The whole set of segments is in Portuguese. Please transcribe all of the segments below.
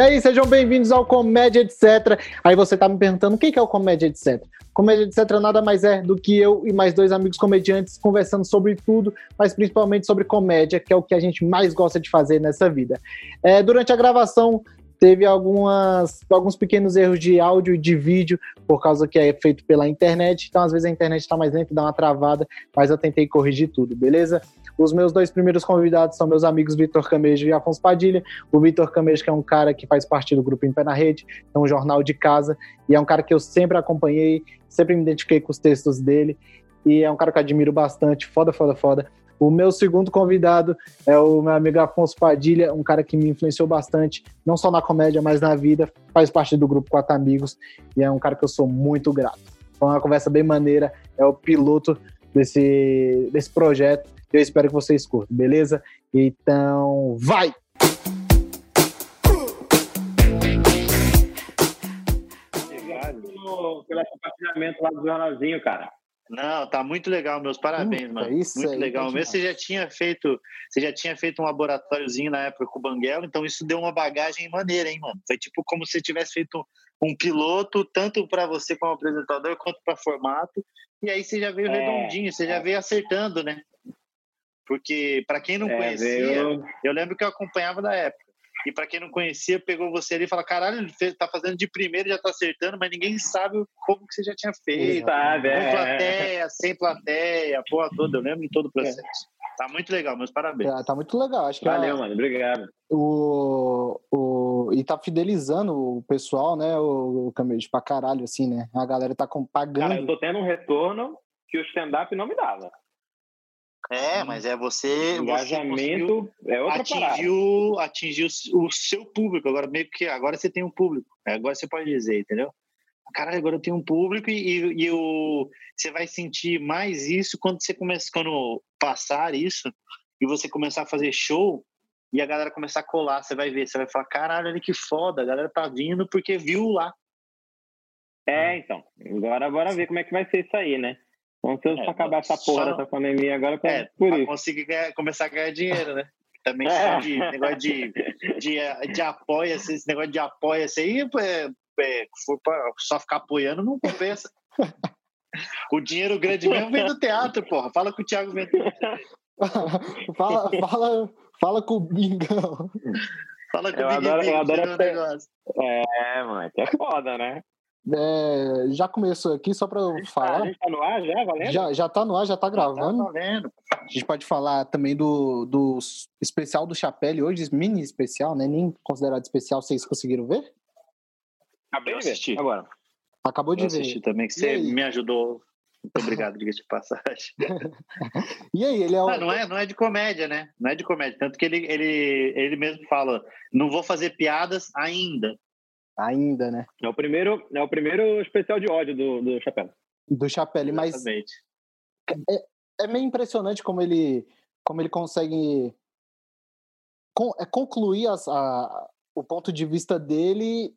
aí, sejam bem-vindos ao Comédia Etc. Aí você tá me perguntando o que é o Comédia Etc. Comédia Etc. nada mais é do que eu e mais dois amigos comediantes conversando sobre tudo, mas principalmente sobre comédia, que é o que a gente mais gosta de fazer nessa vida. É, durante a gravação teve algumas, alguns pequenos erros de áudio e de vídeo, por causa que é feito pela internet. Então, às vezes, a internet está mais lenta, dá uma travada, mas eu tentei corrigir tudo, beleza? Os meus dois primeiros convidados são meus amigos Vitor Camejo e Afonso Padilha. O Vitor Camejo, que é um cara que faz parte do grupo Em Pé na Rede, é um jornal de casa, e é um cara que eu sempre acompanhei, sempre me identifiquei com os textos dele, e é um cara que eu admiro bastante, foda, foda, foda. O meu segundo convidado é o meu amigo Afonso Padilha, um cara que me influenciou bastante, não só na comédia, mas na vida. Faz parte do grupo Quatro Amigos e é um cara que eu sou muito grato. Foi uma conversa bem maneira, é o piloto desse, desse projeto. Eu espero que vocês curtam, beleza? Então, vai! Obrigado pelo compartilhamento lá do jornalzinho, cara. Não, tá muito legal, meus parabéns, hum, mano. Isso muito aí, legal mesmo. Você já tinha feito, você já tinha feito um laboratóriozinho na época com o Banguela, então isso deu uma bagagem maneira, hein, mano. Foi tipo como se tivesse feito um piloto, tanto para você como apresentador, quanto para formato. E aí você já veio é, redondinho, você é. já veio acertando, né? Porque para quem não é, conhecia, veio... eu lembro que eu acompanhava da época. E para quem não conhecia, pegou você ali e falou: caralho, ele fez, tá fazendo de primeiro, já tá acertando, mas ninguém sabe como que você já tinha feito. Sabe, Com é. plateia, sem plateia, a porra toda. Eu lembro de todo o processo. É. Tá muito legal, meus parabéns. É, tá muito legal. Acho que Valeu, mano. Obrigado. O, o, e tá fidelizando o pessoal, né? O, o Camejo pra caralho, assim, né? A galera tá pagando. Cara, eu tô tendo um retorno que o stand-up não me dava. É, mas é você. Engajamento você é outra atingiu, atingiu o seu público. Agora, meio que agora você tem um público. Agora você pode dizer, entendeu? Caralho, agora eu tenho um público e, e, e o, você vai sentir mais isso quando você começa, quando passar isso e você começar a fazer show e a galera começar a colar, você vai ver, você vai falar, caralho, olha que foda, a galera tá vindo porque viu lá. É, então. Agora bora ver como é que vai ser isso aí, né? Vamos ter é, acabar essa porra dessa pandemia agora pra, é, por isso. conseguir ganhar, começar a ganhar dinheiro, né? Também é. de negócio de, de, de apoia-se, esse negócio de apoia-se aí, é, é, pra só ficar apoiando, não compensa. o dinheiro grande mesmo vem do teatro, porra. Fala com o Thiago Ventura. fala, fala, fala com o Bingão. Fala com eu o Bing adoro, eu adoro negócio. É, mano, é foda, né? É, já começou aqui, só para eu falar. Tá, a gente tá no ar já, valendo? Já, já tá no ar, já tá gravando. Já tá. A gente pode falar também do, do especial do Chapelle hoje, mini especial, né? Nem considerado especial, vocês conseguiram ver? Acabei de assistir agora. Acabou de eu ver. assisti também, que você me ajudou. Muito obrigado, diga de passagem. e aí, ele é, o... não, não, é não é de comédia, né? Não é de comédia. Tanto que ele, ele, ele mesmo fala: não vou fazer piadas ainda. Ainda, né? É o primeiro, é o primeiro especial de ódio do, do Chapéu. Do Chapéu, mas é, é meio impressionante como ele, como ele consegue con, é, concluir as, a, o ponto de vista dele.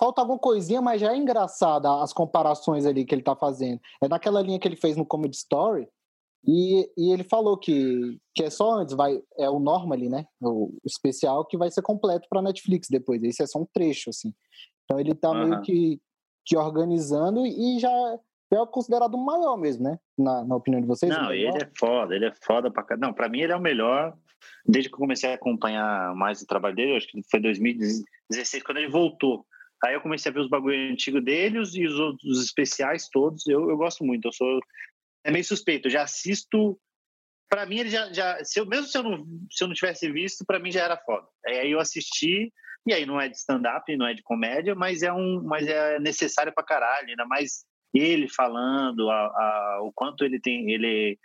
Falta alguma coisinha, mas já é engraçada as comparações ali que ele tá fazendo. É naquela linha que ele fez no Comedy Story, e, e ele falou que, que é só antes, vai, é o Normally, né? O especial que vai ser completo para Netflix depois. Esse é só um trecho, assim. Então ele tá uhum. meio que, que organizando e já é considerado o maior mesmo, né? Na, na opinião de vocês. Não, ele é foda, ele é foda pra Não, pra mim ele é o melhor. Desde que eu comecei a acompanhar mais o trabalho dele, acho que foi 2016, quando ele voltou. Aí eu comecei a ver os bagulho antigos dele e os outros especiais todos. Eu, eu gosto muito. Eu sou é meio suspeito. Eu já assisto. Para mim, ele já. já se eu, mesmo se eu, não, se eu não tivesse visto, para mim já era foda. Aí eu assisti, e aí não é de stand-up, não é de comédia, mas é, um, mas é necessário pra caralho. Ainda mais ele falando a, a, o quanto ele tem. Ele,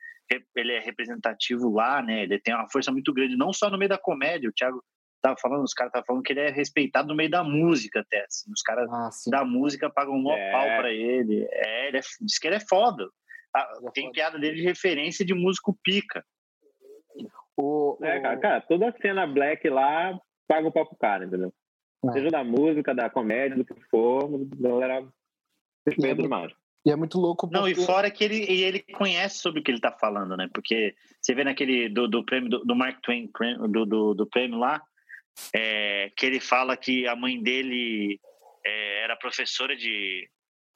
ele é representativo lá, né? Ele tem uma força muito grande, não só no meio da comédia. O Thiago tava falando, os caras estavam falando que ele é respeitado no meio da música até. Assim. Os caras ah, da música pagam um maior é. pau pra ele. É, ele é, diz que ele é foda. Ah, tem piada dele de referência de músico pica. O, é, cara, cara, toda cena black lá paga o pau pro cara, entendeu? É. Seja da música, da comédia, do que for, a galera respeita é demais. E é muito louco porque... Não, e fora que ele, e ele conhece sobre o que ele tá falando, né? Porque você vê naquele do, do prêmio do, do Mark Twain, do, do, do, prêmio lá, é, que ele fala que a mãe dele é, era professora de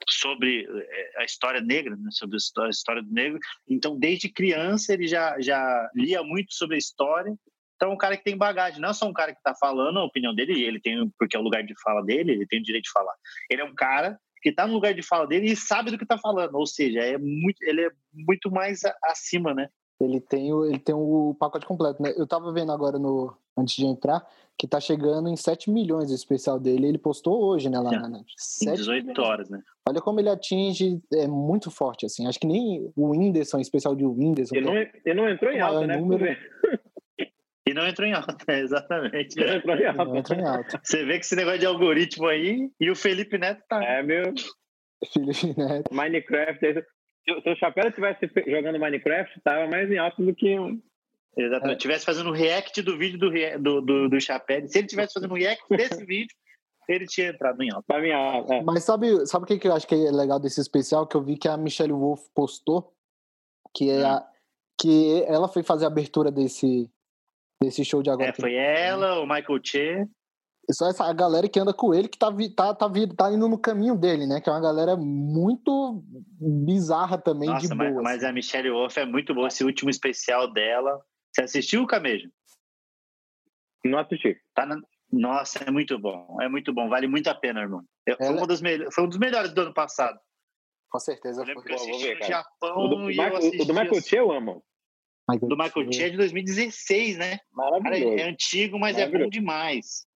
sobre é, a história negra, né, sobre a história do negro. Então, desde criança, ele já, já lia muito sobre a história. Então, é um cara que tem bagagem, não é só um cara que está falando a opinião dele, ele tem, porque é o lugar de fala dele, ele tem o direito de falar. Ele é um cara que está no lugar de fala dele e sabe do que está falando, ou seja, é muito, ele é muito mais acima, né? Ele tem o, ele tem o pacote completo, né? Eu estava vendo agora no antes de entrar que tá chegando em 7 milhões o especial dele. Ele postou hoje, né, lá na net. 18 milhões. horas, né? Olha como ele atinge, é muito forte, assim. Acho que nem o Whindersson, especial de Whindersson. Ele não, é, ele não entrou em alta, né? Número... E não entrou em alta, exatamente. Não entrou em alta. Não entrou em alta. Você vê que esse negócio de algoritmo aí, e o Felipe Neto tá. É, meu. Felipe Neto. Minecraft. Se o Chapéu estivesse jogando Minecraft, tava mais em alta do que Exatamente. É. Tivesse fazendo um react do vídeo do, do, do, do Chapéu. Se ele tivesse fazendo um react desse vídeo, ele tinha entrado em alta. É. Mas sabe, sabe o que, que eu acho que é legal desse especial? Que eu vi que a Michelle Wolf postou, que é hum. a, que ela foi fazer a abertura desse, desse show de agora. É, foi ela, o Michael Che. Só essa a galera que anda com ele que tá, tá, tá, tá indo no caminho dele, né? Que é uma galera muito bizarra também Nossa, de boa. Mas, mas assim. a Michelle Wolf é muito boa. Esse último especial dela você assistiu, Camejo? Não assisti. Tá na... Nossa, é muito bom. É muito bom. Vale muito a pena, irmão. Eu, Ela... foi, um dos me... foi um dos melhores do ano passado. Com certeza. Eu lembro que eu assisti ver, no Japão o do, e Michael, O do Michael Che eu amo. Do Michael Che é de 2016, né? Maravilhoso. Cara, é antigo, mas é bom demais.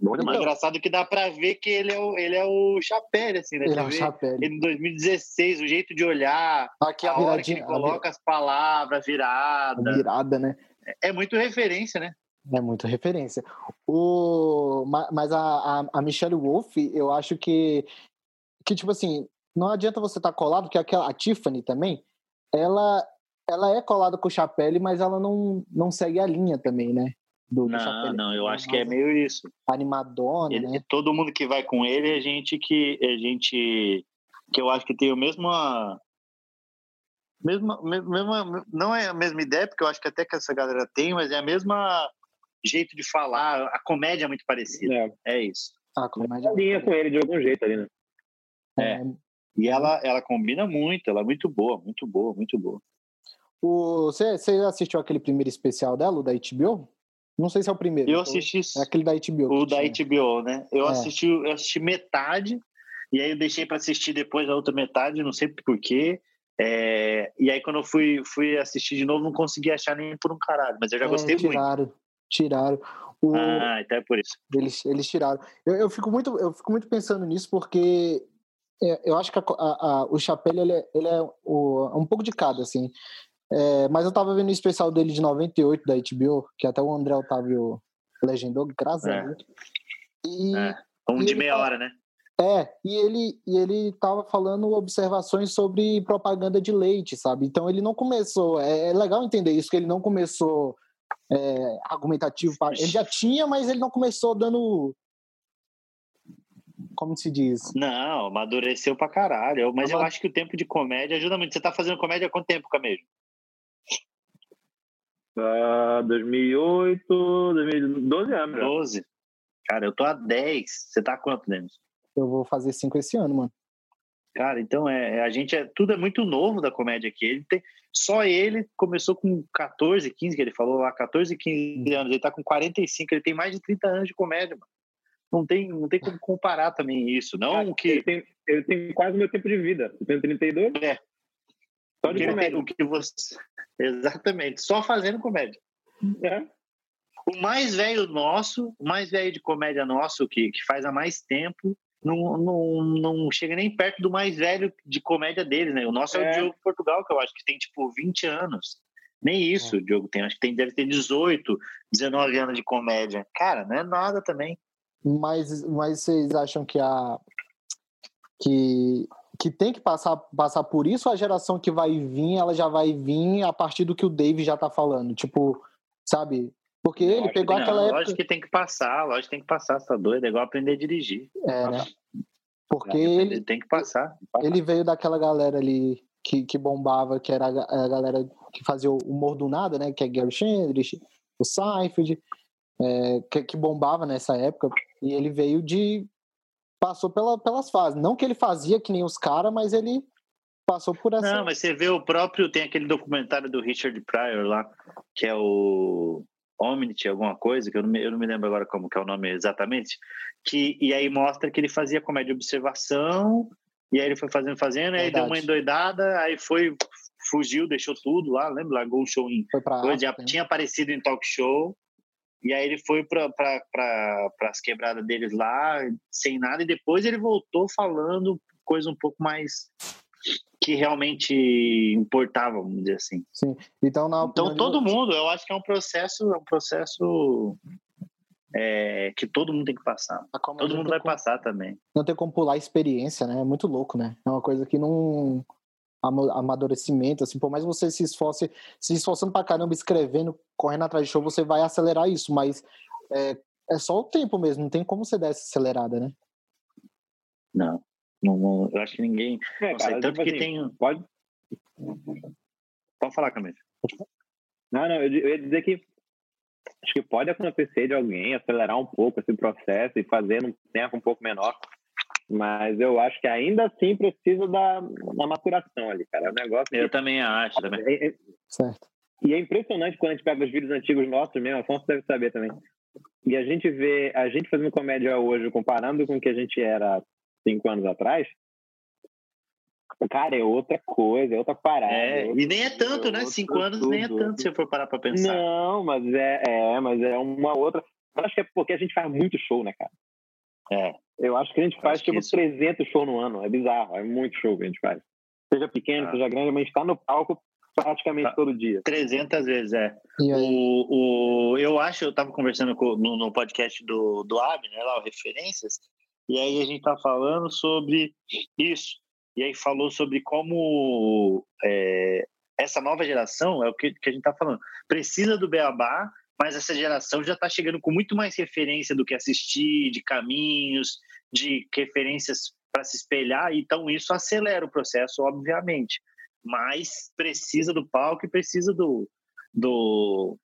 Bom demais. engraçado que dá pra ver que ele é o, ele é o Chapéu, assim, né? Ele é o Chapéu. Ele em 2016, o jeito de olhar, Aqui a, a hora que ele coloca as palavras, virada. A virada, né? É, é muito referência, né? É muito referência. O, mas a, a, a Michelle Wolf, eu acho que, que, tipo assim, não adianta você estar tá colado, porque aquela, a Tiffany também, ela, ela é colada com o Chapelle, mas ela não, não segue a linha também, né? Do, Não, não, eu acho que é meio isso. Animadona, ele, né? Todo mundo que vai com ele é gente que é gente que eu acho que tem o mesmo mesma, mesma não é a mesma ideia, porque eu acho que até que essa galera tem, mas é a mesma jeito de falar, a comédia é muito parecida. É, é isso. A comédia é linha com ele de algum jeito ali, né? É. é. E ela, ela combina muito, ela é muito boa, muito boa, muito boa. O, você, você assistiu aquele primeiro especial dela, o da HBO? Não sei se é o primeiro. Eu assisti. É aquele da HBO. O da HBO, né? Eu, é. assisti, eu assisti metade, e aí eu deixei para assistir depois a outra metade, não sei porquê. É, e aí, quando eu fui, fui assistir de novo, não consegui achar nem por um caralho, mas eu já é, gostei tiraram, muito. Tiraram. O... Ah, então é por isso. Eles, eles tiraram. Eu, eu, fico muito, eu fico muito pensando nisso porque é, eu acho que a, a, a, o Chapéu ele é, ele é o, um pouco de cada, assim. É, mas eu tava vendo o especial dele de 98 da HBO, que até o André Otávio legendou, graças é. a Deus. E, é. Um de meia hora, né? É, e ele, e ele tava falando observações sobre propaganda de leite, sabe? Então ele não começou. É, é legal entender isso, que ele não começou é, argumentativo. Ele já tinha, mas ele não começou dando. Como se diz? Não, amadureceu pra caralho. Mas eu acho que o tempo de comédia ajuda muito. Você tá fazendo comédia há quanto tempo, Camejo? Uh, 2008, 2012 anos. 12. Cara, eu tô há 10. Você tá há quanto, Denis? Eu vou fazer 5 esse ano, mano. Cara, então é, a gente é tudo é muito novo da comédia aqui. Ele tem só ele começou com 14, 15, que ele falou lá, 14, 15 anos. Ele tá com 45, ele tem mais de 30 anos de comédia, mano. Não tem, não tem como comparar também isso, não ah, que ele tem, ele tem quase o meu tempo de vida. Eu tenho 32. É. Só de comédia. o que você Exatamente, só fazendo comédia. É. O mais velho nosso, o mais velho de comédia nosso, que, que faz há mais tempo, não, não, não chega nem perto do mais velho de comédia deles, né? O nosso é, é o Diogo Portugal, que eu acho que tem tipo 20 anos. Nem isso, é. o Diogo tem, acho que tem, deve ter 18, 19 anos de comédia. Cara, não é nada também. Mas, mas vocês acham que a que que tem que passar, passar por isso, a geração que vai vir, ela já vai vir a partir do que o Dave já tá falando. Tipo, sabe? Porque ele lógico pegou aquela época. Lógico que tem que passar, lógico que tem que passar, você tá doido? É igual aprender a dirigir. É, né? Porque ele. Tem que passar, passar. Ele veio daquela galera ali que, que bombava, que era a galera que fazia o humor do nada, né? Que é Gary Shandrich, o Seinfeld. é, que, que, bombava nessa época, e ele veio de. Passou pela, pelas fases. Não que ele fazia que nem os caras, mas ele passou por essa. Não, mas você vê o próprio. Tem aquele documentário do Richard Pryor lá, que é o. Omnity, alguma coisa, que eu não, me, eu não me lembro agora como que é o nome exatamente, que, e aí mostra que ele fazia comédia de observação, e aí ele foi fazendo, fazendo, aí deu uma endoidada, aí foi, fugiu, deixou tudo lá, lembra? Largou o show em. Foi pra coisa, já tinha aparecido em talk show, e aí ele foi para pra, as quebradas deles lá, sem nada, e depois ele voltou falando coisa um pouco mais que realmente importava, vamos dizer assim. Sim. Então, na então todo mundo, eu acho que é um processo, é um processo é, que todo mundo tem que passar. Todo mundo vai como, passar também. Não tem como pular a experiência, né? É muito louco, né? É uma coisa que não amadurecimento, assim, por mais você se esforce, se esforçando pra caramba, escrevendo, correndo atrás de show, você vai acelerar isso, mas é, é só o tempo mesmo, não tem como você dar essa acelerada, né? Não. Não, não, eu acho que ninguém. É, cara, tanto tipo que assim, tem. Pode. Pode falar, Camilo. Não, não, eu, eu ia dizer que acho que pode acontecer de alguém acelerar um pouco esse processo e fazer num tempo um pouco menor, mas eu acho que ainda assim precisa da, da maturação ali, cara. O negócio. Eu que... também acho. Também. É, é... Certo. E é impressionante quando a gente pega os vídeos antigos nossos mesmo, Afonso deve saber também. E a gente vê a gente fazendo comédia hoje, comparando com o que a gente era cinco anos atrás, cara, é outra coisa, é outra parada. É, é e nem é tanto, né? Cinco anos tudo. nem é tanto se eu for parar pra pensar. Não, mas é, é, mas é uma outra. Eu acho que é porque a gente faz muito show, né, cara? É. Eu acho que a gente faz tipo isso... 300 shows no ano. É bizarro, é muito show que a gente faz. Seja pequeno, ah. seja grande, mas a gente tá no palco praticamente tá. todo dia. 300 vezes, é. O, o, eu acho, eu tava conversando com, no, no podcast do, do Ab, né, lá, o Referências, e aí a gente está falando sobre isso. E aí falou sobre como é, essa nova geração, é o que, que a gente está falando, precisa do Beabá, mas essa geração já está chegando com muito mais referência do que assistir, de caminhos, de referências para se espelhar, então isso acelera o processo, obviamente. Mas precisa do palco e precisa do, do,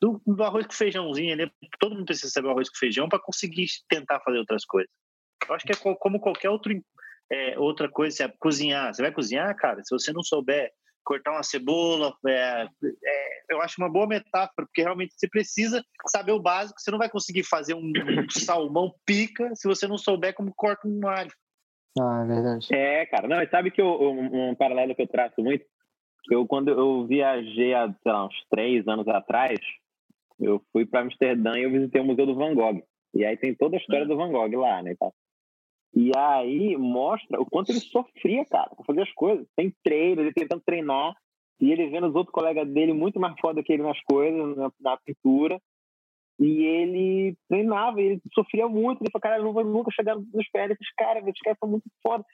do, do arroz com feijãozinho, né? todo mundo precisa saber o arroz com feijão para conseguir tentar fazer outras coisas. Eu acho que é como qualquer outro, é, outra coisa, é cozinhar. Você vai cozinhar, cara, se você não souber cortar uma cebola, é, é, eu acho uma boa metáfora, porque realmente você precisa saber o básico, você não vai conseguir fazer um, salmão pica se você não souber como corta um alho. Ah, é verdade. É, cara, não, e sabe que eu, um, um paralelo que eu traço muito, eu quando eu viajei há lá, uns três anos atrás, eu fui para Amsterdã e eu visitei o Museu do Van Gogh. E aí tem toda a história hum. do Van Gogh lá, né? E aí mostra o quanto ele sofria, cara, pra fazer as coisas. Tem treino, ele tentando treinar, e ele vendo os outros colegas dele muito mais foda que ele nas coisas, na, na pintura. E ele treinava, ele sofria muito. Ele falou, cara, eu não vou nunca chegar nos pés desses caras, esses caras são muito foda.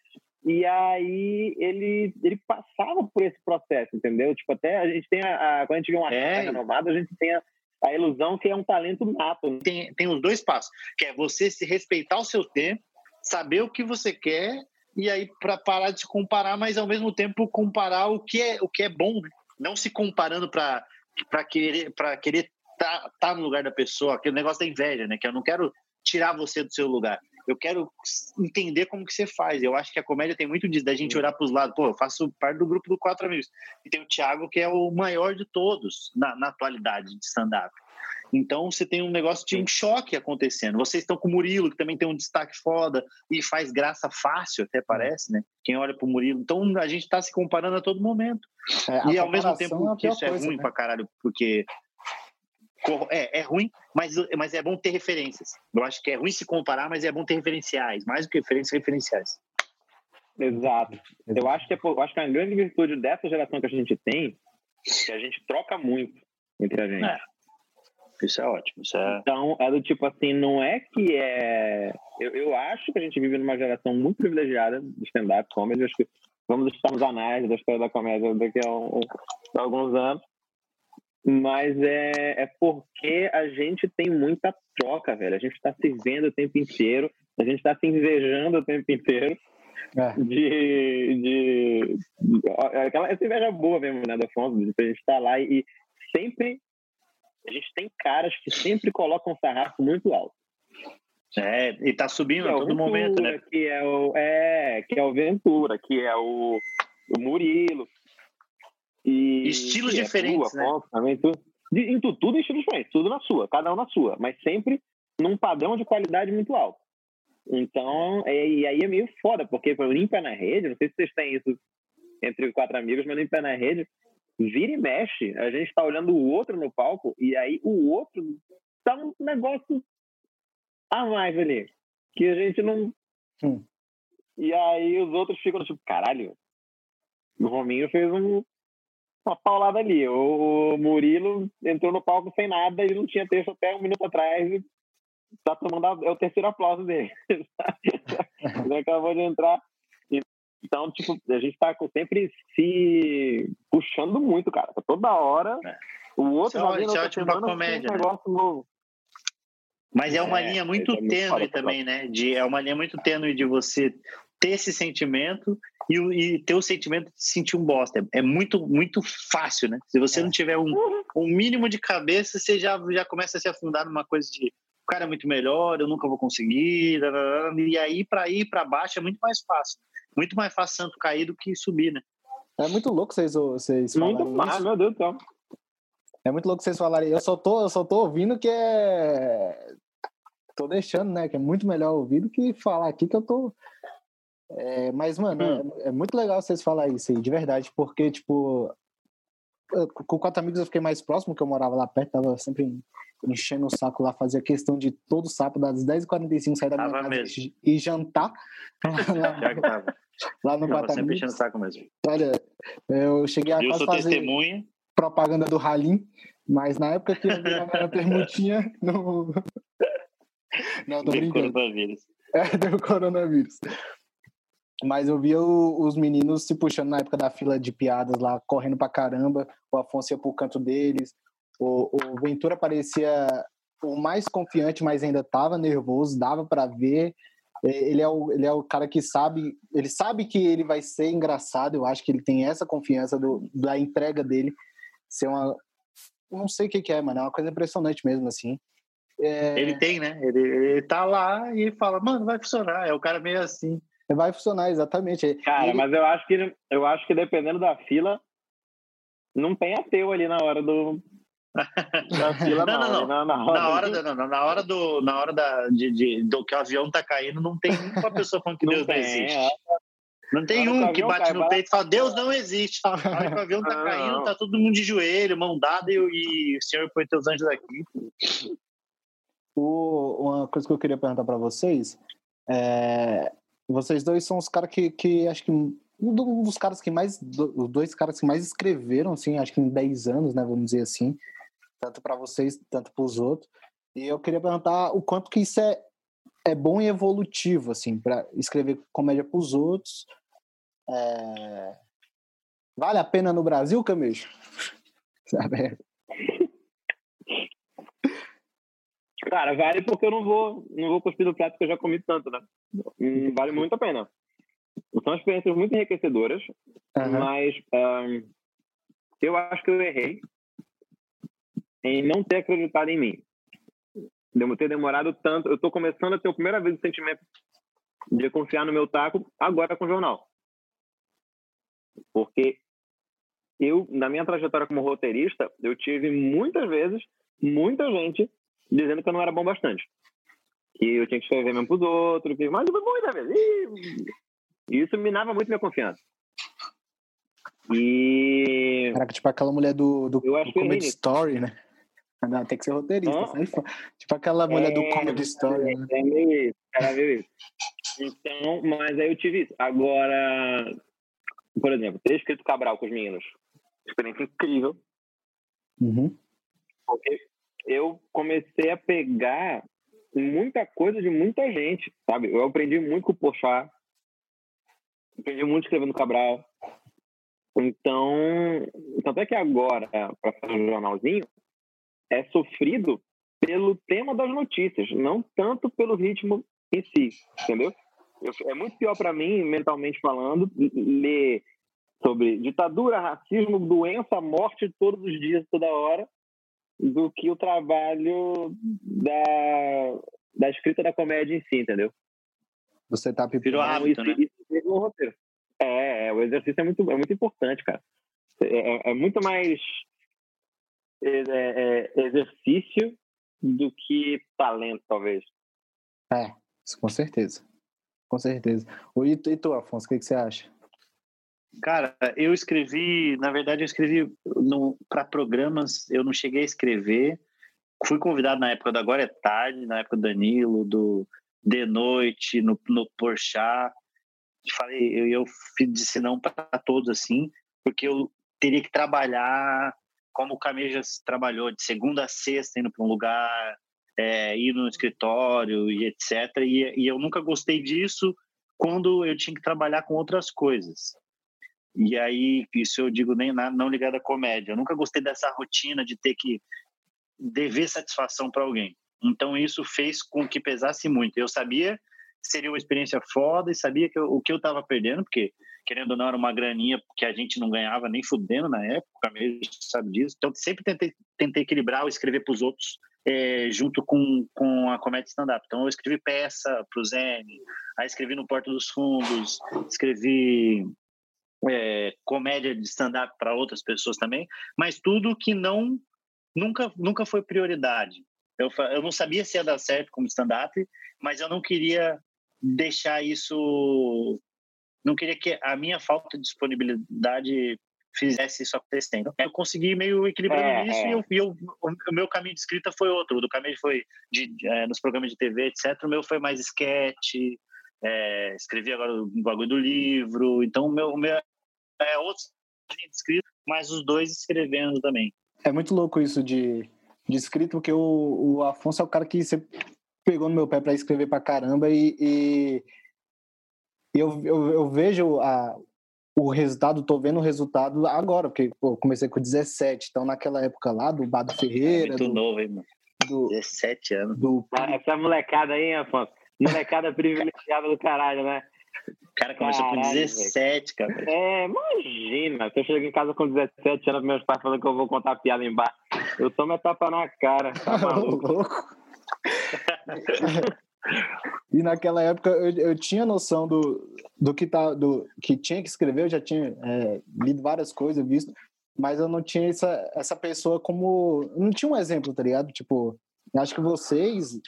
E aí ele, ele passava por esse processo, entendeu? Tipo, até a gente tem a, a quando a gente vê uma é. renomada, a gente tem a, a ilusão que é um talento nato. Né? Tem, tem os dois passos, que é você se respeitar o seu tempo, saber o que você quer e aí para parar de se comparar, mas ao mesmo tempo comparar o que é o que é bom, né? não se comparando para para querer para querer tá, tá no lugar da pessoa, aquele negócio da inveja, né? Que eu não quero tirar você do seu lugar eu quero entender como que você faz. Eu acho que a comédia tem muito disso, da gente olhar para os lados. Pô, eu faço parte do grupo do Quatro Amigos. E tem o Thiago, que é o maior de todos na, na atualidade de stand-up. Então você tem um negócio de um choque acontecendo. Vocês estão com o Murilo, que também tem um destaque foda e faz graça fácil, até parece, né? Quem olha pro Murilo. Então a gente está se comparando a todo momento. É, e ao mesmo tempo é que isso é coisa, é ruim né? pra caralho, porque é, é ruim, mas, mas é bom ter referências. Eu acho que é ruim se comparar, mas é bom ter referenciais, mais do que referências, referenciais. Exato. Eu acho que, é, eu acho que a grande virtude dessa geração que a gente tem é que a gente troca muito entre a gente. É. Isso é ótimo. Isso é... Então, é do tipo assim, não é que é. Eu, eu acho que a gente vive numa geração muito privilegiada de stand-up comedy. Acho que vamos estar nos anais da história da comédia daqui a, um, a alguns anos mas é, é porque a gente tem muita troca, velho. A gente está se vendo o tempo inteiro, a gente está se invejando o tempo inteiro. É. De, de, de, aquela essa inveja boa mesmo, né, da Afonso, de a gente estar tá lá e, sempre a gente tem caras que sempre colocam um sarrafo muito alto. É, e tá subindo Que é a o todo Ventura, momento, né? Que é o, é, que é o Ventura, que é o, o Murilo. E, Estilos é diferentes, né? Também, tu. De- Em tudo, tudo em estilos diferentes, tudo na sua, cada um na sua, mas sempre num padrão de qualidade muito alto. Então, é, e aí é meio foda, porque para limpa na rede, não sei se vocês têm isso entre quatro amigos, mas limpa na rede, vira e mexe, a gente tá olhando o outro no palco, e aí o outro tá um negócio a mais ali, que a gente não. Hum. E aí os outros ficam tipo, caralho, o Rominho fez um, uma paulada ali. O Murilo entrou no palco sem nada, ele não tinha texto até um minuto atrás e tá tomando a- é o terceiro aplauso dele. ele acabou de entrar. Então, tipo, a gente tá sempre se puxando muito, cara. Toda hora. É. O outro Isso é ótimo, isso é pra comédia, um né? negócio novo. Mas é uma É, linha muito é tênue também, né? De, é uma linha muito tênue de você ter esse sentimento e, e ter o sentimento de sentir um bosta. É muito, muito fácil, né? Se você É. não tiver um, um mínimo de cabeça, você já, já começa a se afundar numa coisa de o cara é muito melhor, eu nunca vou conseguir, e aí para ir para baixo é muito mais fácil. Muito mais fácil santo cair do que subir, né? É muito louco vocês, vocês Muito falarem mais, isso. meu Deus do céu. É muito louco vocês falarem. Eu só tô, eu só tô ouvindo que é. Tô deixando, né? Que é muito melhor ouvir do que falar aqui que eu tô. É, mas, mano, é, é muito legal vocês falarem isso aí, de verdade, porque, tipo, eu- com quatro amigos eu fiquei mais próximo, que eu morava lá perto, tava sempre enchendo o saco lá, fazia questão de todo sábado, das 10h45, sair da minha Tava casa mesmo. e jantar lá, Já que tava. Lá no Quatro sempre enchendo o saco mesmo. Olha, eu cheguei a Eu quase fazer testemunha. propaganda do Ralim, mas na época que eu vi a minha permutinha no. Não, tô do brincando. coronavírus. É, deu coronavírus. Mas eu via o- os meninos se puxando na época da fila de piadas lá, correndo pra caramba. O Afonso ia pro canto deles. O, o Ventura parecia o mais confiante, mas ainda tava nervoso, dava pra ver. É, Ele é, o, ele é o cara que sabe, ele sabe que ele vai ser engraçado. Eu acho que ele tem essa confiança do, da entrega dele ser uma. Não sei o que, que é, mano. É uma coisa impressionante mesmo, assim. É, Ele tem, né? Ele, ele tá lá e fala, mano, vai funcionar. É o cara meio assim. vai funcionar, exatamente. Cara, Ele- mas eu acho que eu acho que dependendo da fila, não tem ateu ali na hora do Não, não. não, Ali Na, na Na hora, de- da, não, não, na hora do, na hora da, de, de- do que o avião tá caindo, não tem uma pessoa falando que Não Deus não tem, existe. é. Não tem hora um que bate cai, no peito e fala, Deus não existe. Na hora que o avião tá Não. caindo, tá todo mundo de joelho, mão dada, e, e o Senhor põe teus anjos aqui. O- uma coisa que eu queria perguntar para vocês é, vocês dois são os caras que, que acho que um do- dos caras que mais do- os dois caras que mais escreveram assim acho que em 10 anos né vamos dizer assim tanto para vocês tanto para os outros e eu queria perguntar o quanto que isso é é bom e evolutivo assim para escrever comédia para os outros É, vale a pena no Brasil Cameixo sabe Cara, vale porque eu não vou, não vou cuspir do prato porque eu já comi tanto, né? Hum, Vale muito a pena. São experiências muito enriquecedoras, Aham. mas ahn, eu acho que eu errei em não ter acreditado em mim. Demo ter demorado tanto. Eu tô começando a ter a primeira vez o sentimento de confiar no meu taco agora com o jornal. Porque eu, na minha trajetória como roteirista, eu tive muitas vezes, muita gente dizendo que eu não era bom bastante. Que eu tinha que escrever mesmo pros outros, que, mas muita vez. E isso minava muito minha confiança. E Caraca, tipo aquela mulher do, do, do Comedy nisso. Story, né? Não, tem que ser roteirista. Tipo aquela mulher do É, Comedy Story, né? É meio isso, era meio isso. Então, mas aí eu tive isso. Agora, por exemplo, ter escrito Cabral com os meninos. Experiência incrível. Uhum. Porque eu comecei a pegar muita coisa de muita gente, sabe? Eu aprendi muito com o Pochá. Aprendi muito escrevendo Cabral. Então, tanto é que agora, para fazer o jornalzinho, é sofrido pelo tema das notícias, não tanto pelo ritmo em si, entendeu? Eu- é muito pior para mim, mentalmente falando, ler sobre ditadura, racismo, doença, morte todos os dias, toda hora, do que o trabalho da, da escrita da comédia em si, entendeu? Você tá Virou hábito, isso, né? Isso, no roteiro. É, é, o exercício é muito, é muito importante, cara. É, é, é muito mais exercício do que talento, talvez. É, com certeza. Com certeza. E tu, e tu Afonso, o que, que você acha? Cara, eu escrevi, na verdade, eu escrevi para programas, eu não cheguei a escrever. Fui convidado na época do Agora é Tarde, na época do Danilo, do De Noite, no, no Porchat. Falei, eu, eu disse não para todos assim, porque eu teria que trabalhar como o Camejas trabalhou, de segunda a sexta, indo para um lugar, é, ir no escritório e etc. E, e eu nunca gostei disso quando eu tinha que trabalhar com outras coisas. E aí, isso eu digo nem na, não ligado à comédia. Eu nunca gostei dessa rotina de ter que dever satisfação para alguém. Então, isso fez com que pesasse muito. Eu sabia seria uma experiência foda e sabia que eu, o que eu estava perdendo, porque, querendo ou não, era uma graninha que a gente não ganhava nem fudendo na época, mesmo sabe disso. Então, sempre tentei, tentei equilibrar o escrever para os outros é, junto com, com a comédia stand-up. Então, eu escrevi peça para o Zene, aí escrevi no Porto dos Fundos, escrevi é, comédia de stand-up para outras pessoas também, mas tudo que não nunca nunca foi prioridade. Eu, eu não sabia se ia dar certo como stand-up, mas eu não queria deixar isso, não queria que a minha falta de disponibilidade fizesse isso acontecer. Então, eu consegui meio equilibrando é, isso é. E, eu, e eu, o meu caminho de escrita foi outro. O do caminho foi de, de, é, nos programas de TV, etc. O meu foi mais sketch, é, escrevi agora o bagulho do livro. Então, o meu, o meu é outro escrito, mas os dois escrevendo também. É muito louco isso de, de escrito, porque o, o Afonso é o cara que você pegou no meu pé para escrever pra caramba e, e eu, eu, eu, vejo a, o resultado, tô vendo o resultado agora, porque pô, eu comecei com 17, então naquela época lá do Bado é Ferreira. É muito do, novo, hein, mano? Do, 17 anos. Do... Ah, essa molecada aí, Afonso. Molecada privilegiada do caralho, né? O cara começou Caralho, com 17, véio. cara. É, imagina. Se eu chego em casa com 17 anos, meus pais falando que eu vou contar piada embaixo. Eu tomo a tapa na cara. Tá maluco? E naquela época eu, eu tinha noção do, do, que tá, do que tinha que escrever, eu já tinha é, lido várias coisas, visto, mas eu não tinha essa, essa pessoa como. Não tinha um exemplo, tá ligado? Tipo, acho que vocês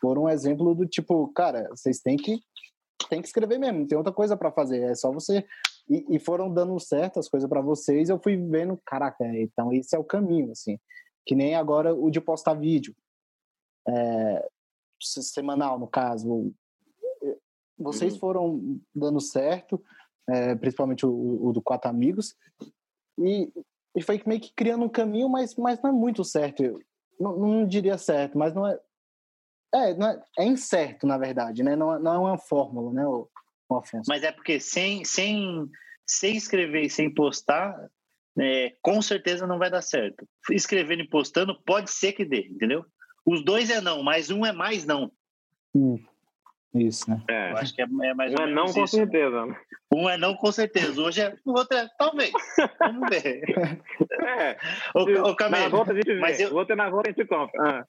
foram um exemplo do tipo, cara, vocês têm que tem que escrever mesmo, não tem outra coisa para fazer, é só você. E, e foram dando certo as coisas para vocês, eu fui vendo, caraca, então esse é o caminho, assim. Que nem agora o de postar vídeo, é, semanal, no caso. Vocês uhum. foram dando certo, é, principalmente o, o, do Quatro Amigos, e, e foi meio que criando um caminho, mas, mas não é muito certo. Eu não, não diria certo, mas não é, é, é, é incerto, na verdade, né? Não, não é uma fórmula, né, o, o Afonso? Mas é porque sem, sem, sem escrever e sem postar, é, com certeza não vai dar certo. Escrevendo e postando, pode ser que dê, entendeu? Os dois é não, mas um é mais não. Hum, isso, né? É. Eu acho que é, é mais um ou é não isso. com certeza. Né? Um é não com certeza, hoje é o outro é talvez. Vamos ver. É. O, o na volta a gente mas eu... O outro é na volta a gente compra. Ah.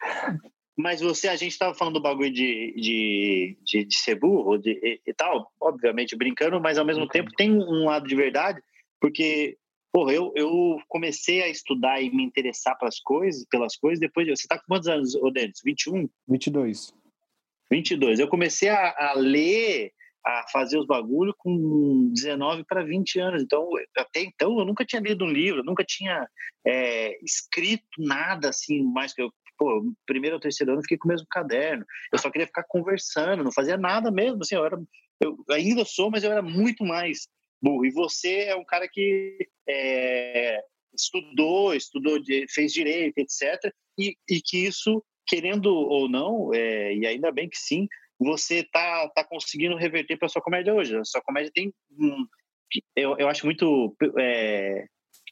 Mas você, a gente estava falando do bagulho de, de, de, de ser burro de, e, e, tal, obviamente brincando, mas ao mesmo tempo tem um lado de verdade, porque, porra, eu, eu comecei a estudar e me interessar pelas coisas, pelas coisas depois de. Você está com quantos anos, ô Denis? 21? 22. 22. Eu comecei a, a ler, a fazer os bagulhos com 19 para 20 anos. Então, até então, eu nunca tinha lido um livro, nunca tinha é, escrito nada assim, mais que eu pô, primeiro ou terceiro ano eu fiquei com o mesmo caderno. Eu só queria ficar conversando, não fazia nada mesmo. Assim, eu, era, eu ainda sou, mas eu era muito mais burro. E você é um cara que é, estudou, estudou, fez direito, etc. E, e que isso, querendo ou não, é, e ainda bem que sim, você tá, tá conseguindo reverter para sua comédia hoje. A sua comédia tem um, eu, eu acho muito é,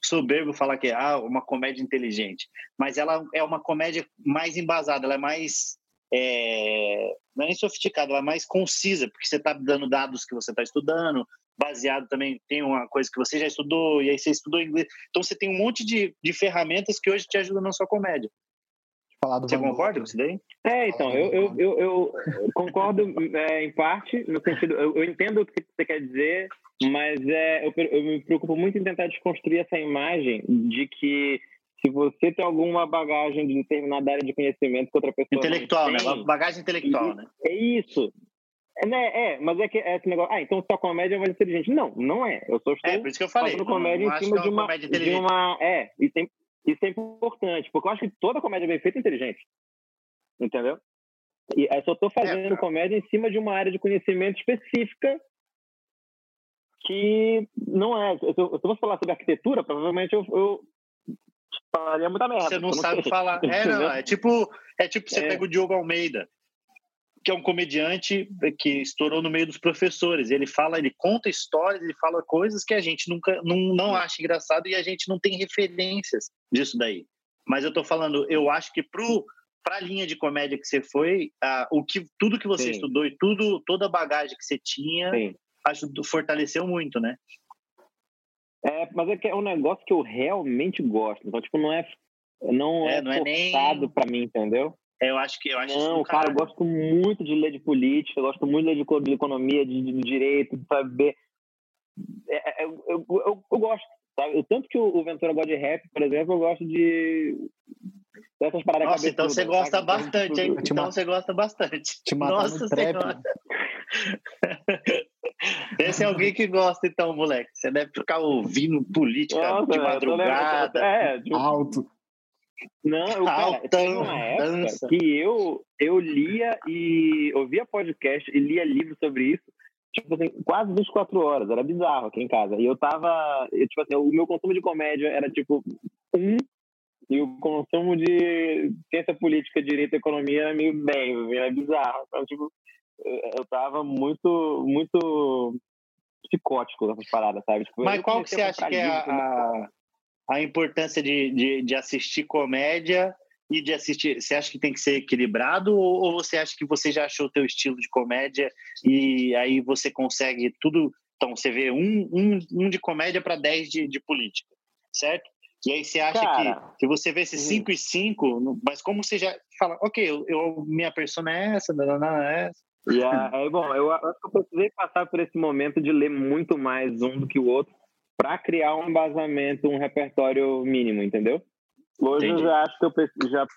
soberbo falar que é ah, uma comédia inteligente, mas ela é uma comédia mais embasada, ela é mais é, não é nem sofisticada, ela é mais concisa, porque você está dando dados que você está estudando, baseado também tem uma coisa que você já estudou e aí você estudou inglês, então você tem um monte de, de ferramentas que hoje te ajudam na sua comédia. falar do Você Van concorda com isso daí? É, então, eu, eu, eu, eu concordo é, em parte, no sentido, eu, eu entendo o que você quer dizer, mas é, eu, eu me preocupo muito em tentar desconstruir essa imagem de que se você tem alguma bagagem de determinada área de conhecimento que outra pessoa Intelectual, né? tem, Bagagem intelectual, né? É isso. É, né? é, mas é que é esse negócio. Ah, então só comédia é mais inteligente. Não, não é. Eu só estou É, por isso que eu falei. fazendo comédia não em cima é de uma de uma. É, isso é, isso é importante, porque eu acho que toda comédia bem feita é inteligente. Entendeu? E eu só estou fazendo cara. comédia em cima de uma área de conhecimento específica que não é. Se eu, se eu fosse falar sobre arquitetura, provavelmente eu, eu falaria muita merda. Você não porque eu sabe sei. falar. É, não, é tipo, é tipo você É. pega o Diogo Almeida, que é um comediante que estourou no meio dos professores. Ele fala, ele conta histórias, ele fala coisas que a gente nunca não, não acha engraçado e a gente não tem referências disso daí. Mas eu tô falando, eu acho que pro para a linha de comédia que você foi, ah, o que tudo que você Sim. estudou e tudo toda a bagagem que você tinha, Sim. ajudou, fortaleceu muito, né? É, mas é que é um negócio que eu realmente gosto. Então, tipo, não é, não É, é, não é nem- forçado pra mim, entendeu? Eu acho que eu acho Não, cara, eu gosto muito de ler de política, eu gosto muito de ler de, co- de economia, de, de direito, de saber. É, é, eu, eu, eu, eu gosto, sabe? O tanto que o, o Ventura gosta de rap, por exemplo, eu gosto de. Dessas paradas Nossa, então você gosta bastante, hein? Então você gosta bastante. Te Nossa. Senhora. Esse é alguém que gosta, então, moleque. Você deve ficar ouvindo política Nossa, de madrugada. É, tipo, Alto. Não, eu, cara, Altão, teve uma época dança. que eu, eu lia e ouvia podcast e lia livros sobre isso, tipo assim, quase 24 horas, era bizarro aqui em casa. E eu tava, eu, tipo assim, o meu consumo de comédia era tipo um, e o consumo de ciência política, direito e economia era meio bem, era bizarro. Então, tipo, eu tava muito, muito psicótico nessas paradas, sabe? Tipo, Mas qual que você acha que é livro, a, a importância de, de, de assistir comédia e de assistir? Você acha que tem que ser equilibrado ou, ou você acha que você já achou o teu estilo de comédia e aí você consegue tudo? Então, você vê um, um, um de comédia para 10 de, de política, certo? E aí você acha Cara, que se você vê esse uhum. 5 e 5, mas como você já fala, ok, eu, eu- minha persona é essa, não, não é essa. E aí, bom, eu acho que eu precisei passar por esse momento de ler muito mais um do que o outro para criar um embasamento, um repertório mínimo, entendeu? Hoje Entendi. eu já acho que eu já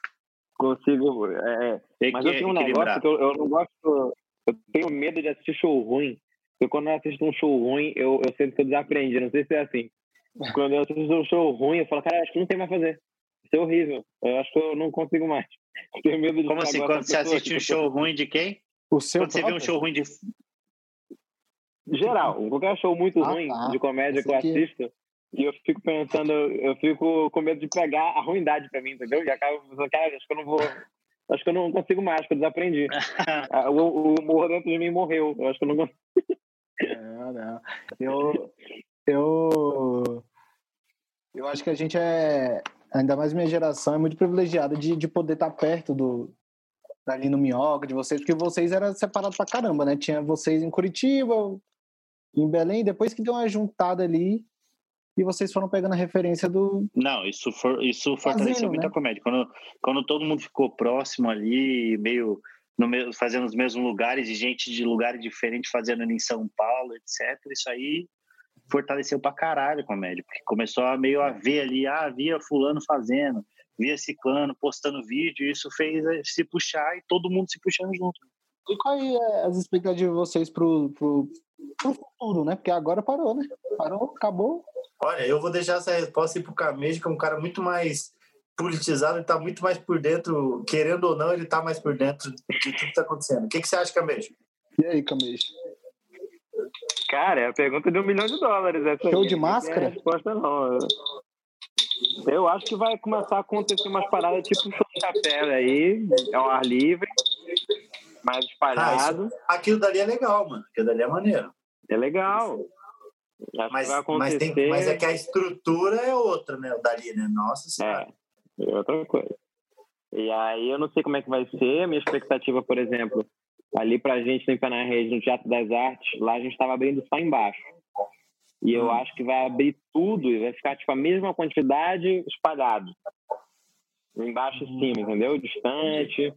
consigo. é, é, mas eu tenho um negócio que eu, eu não gosto. Eu tenho medo de assistir show ruim. Porque quando eu assisto um show ruim, eu, eu sinto que eu desaprendi. Não sei se é assim. Quando eu assisto um show ruim, eu falo, cara, acho que não tem mais a fazer. Isso é horrível. Eu acho que eu não consigo mais. Eu tenho medo de Como assim? Quando você pessoa assiste um show ruim de quem? O seu Quando você vê um próprio? show ruim de. geral, qualquer show muito Ah, ruim tá. de comédia que eu Pensei que- assisto, e eu fico pensando, eu fico com medo de pegar a ruindade pra mim, entendeu? E acabo pensando, cara, acho que eu não vou. Acho que eu não consigo mais, acho que eu desaprendi. Ah, o, o humor dentro de mim morreu. Eu acho que eu não consigo. Não, não. Eu, eu, eu acho que a gente é, ainda mais minha geração, é muito privilegiada de, de poder estar perto do ali no Minhoca, de vocês, porque vocês eram separados pra caramba, né? Tinha vocês em Curitiba, em Belém, depois que deu uma juntada ali, e vocês foram pegando a referência do. Não, isso, for, isso fortaleceu Fazendo, muito né? a comédia. Quando, quando todo mundo ficou próximo ali, meio no mesmo, fazendo os mesmos lugares, e gente de lugares diferentes fazendo em São Paulo, etc. Isso aí fortaleceu pra caralho a comédia, porque começou a meio a ver ali, ah, via fulano fazendo, via ciclano postando vídeo, e isso fez eh, se puxar e todo mundo se puxando junto. E quais é as expectativas de vocês pro, pro, pro futuro, né? Porque agora parou, né? Parou, acabou. Olha, eu vou deixar essa resposta aí pro Camejo, que é um cara muito mais politizado, ele tá muito mais por dentro, querendo ou não, ele tá mais por dentro de tudo que tá acontecendo. O que, que você acha, Camejo? E aí, Camês? Cara, é a pergunta de um milhão de dólares. Essa Show aí. de Não máscara? resposta, não. Eu- acho que vai começar a acontecer umas paradas tipo show de café aí, ao ar livre, mais espalhado. Aquilo dali é legal, mano. Aquilo dali é maneiro. É legal. Acho Mas, mas, acontecer. tem, mas é que a estrutura é outra, né? O dali, né? Nossa senhora. É, é outra coisa. E aí eu não sei como é que vai ser. A minha expectativa, por exemplo, ali pra gente no Rede, no Teatro das Artes, lá a gente estava abrindo só embaixo. E eu Hum. acho que vai abrir tudo e vai ficar tipo a mesma quantidade espalhado. Embaixo e cima, entendeu? Distante.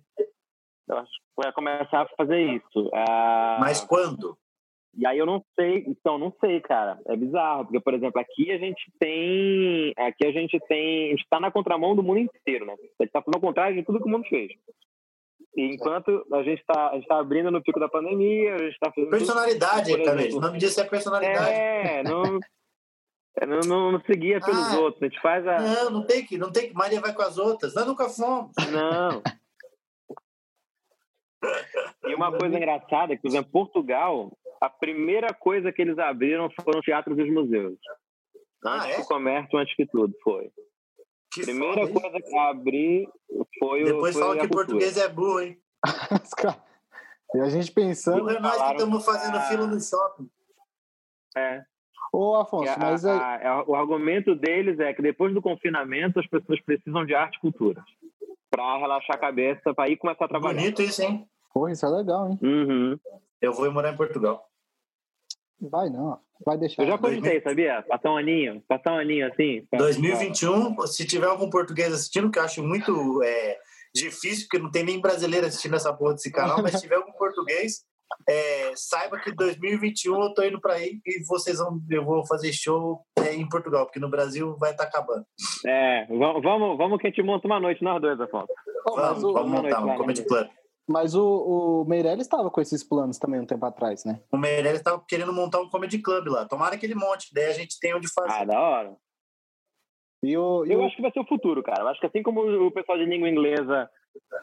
Eu acho que vai começar a fazer isso. Ah, Mas quando? E aí eu não sei, então não sei, cara. É bizarro, porque, por exemplo, aqui a gente tem. Aqui a gente tem. A gente tá na contramão do mundo inteiro, né? A gente tá fazendo o contrário de tudo que o mundo fez. E enquanto a gente tá, gente tá abrindo no pico da pandemia, a gente tá fazendo. tudo- Personalidade, Camille. exemplo. O nome disso é personalidade. É, não. é, Não, não, não seguia pelos Ah. outros. A gente faz a. Não, não tem que, não tem que. Maria vai com as outras. Nós nunca fomos. Não. E uma coisa engraçada é que, por exemplo, Portugal, a primeira coisa que eles abriram foram os teatros e os museus. Ah, Antes é? o comércio, antes que tudo, foi. Que A primeira foda, coisa que abri foi o. Depois fala que cultura. português é burro, hein? E a gente pensando. Burro é nós que estamos fazendo a- fila no shopping. É. Ô, Afonso, a- mas aí. a- a- o argumento deles é que depois do confinamento as pessoas precisam de arte e cultura para relaxar a cabeça, para ir começar a trabalhar. Bonito isso, hein? Porra, isso é legal, hein? Uhum. Eu vou morar em Portugal. Vai não. Vai deixar. Eu já cogitei, sabia? Passar um aninho, passar um aninho assim. pra- 2021, se tiver algum português assistindo, que eu acho muito é, difícil, porque não tem nem brasileiro assistindo essa porra desse canal, mas se tiver algum português, é, saiba que 2021 eu tô indo para aí e vocês vão, eu vou fazer show é, em Portugal, porque no Brasil vai estar acabando. É, vamos, vamos, vamos que a gente monta uma noite nós dois, Afonso. Vamos, vamos uma montar um comedy né? club. Mas o, o Meirelles estava com esses planos também um tempo atrás, né? O Meirelles estava querendo montar um comedy club lá. Tomara que ele monte, daí a gente tem onde Ah, fazer. da hora. E o, e Eu o- acho que vai ser o futuro, cara. Eu acho que assim como o pessoal de língua inglesa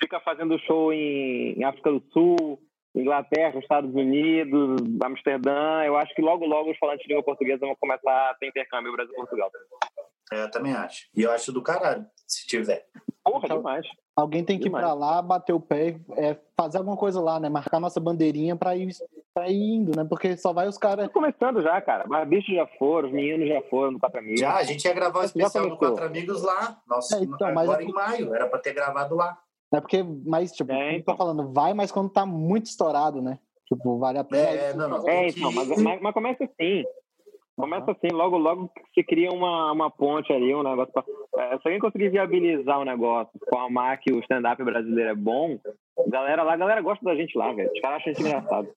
fica fazendo show em, em África do Sul, Inglaterra, Estados Unidos, Amsterdã, eu acho que logo, logo os falantes de língua portuguesa vão começar a ter intercâmbio Brasil-Portugal. É, eu também acho. E eu acho do caralho, se tiver. Porra, Então- demais. alguém tem que ir demais. pra lá, bater o pé, é, fazer alguma coisa lá, né? Marcar nossa bandeirinha pra ir, pra ir indo, né? Porque só vai os caras. Tá começando já, cara. Mas bichos já foram, os meninos já foram no Quatro Amigos. Já, a gente ia gravar um especial no começou. Quatro Amigos lá. Nossa, É, então, mas agora é- em maio. Era pra ter gravado lá. É porque, mas, tipo, É, então. tô falando, vai, mas quando tá muito estourado, né? Tipo, vale a pena. É, não, não. É, então, mas, ir. mas, mas começa assim. Começa assim, logo, logo se cria uma, uma ponte ali, um negócio. Pra, é, se alguém conseguir viabilizar o negócio, formar que o stand-up brasileiro é bom, galera lá, a galera gosta da gente lá, velho. Os caras acham isso engraçado.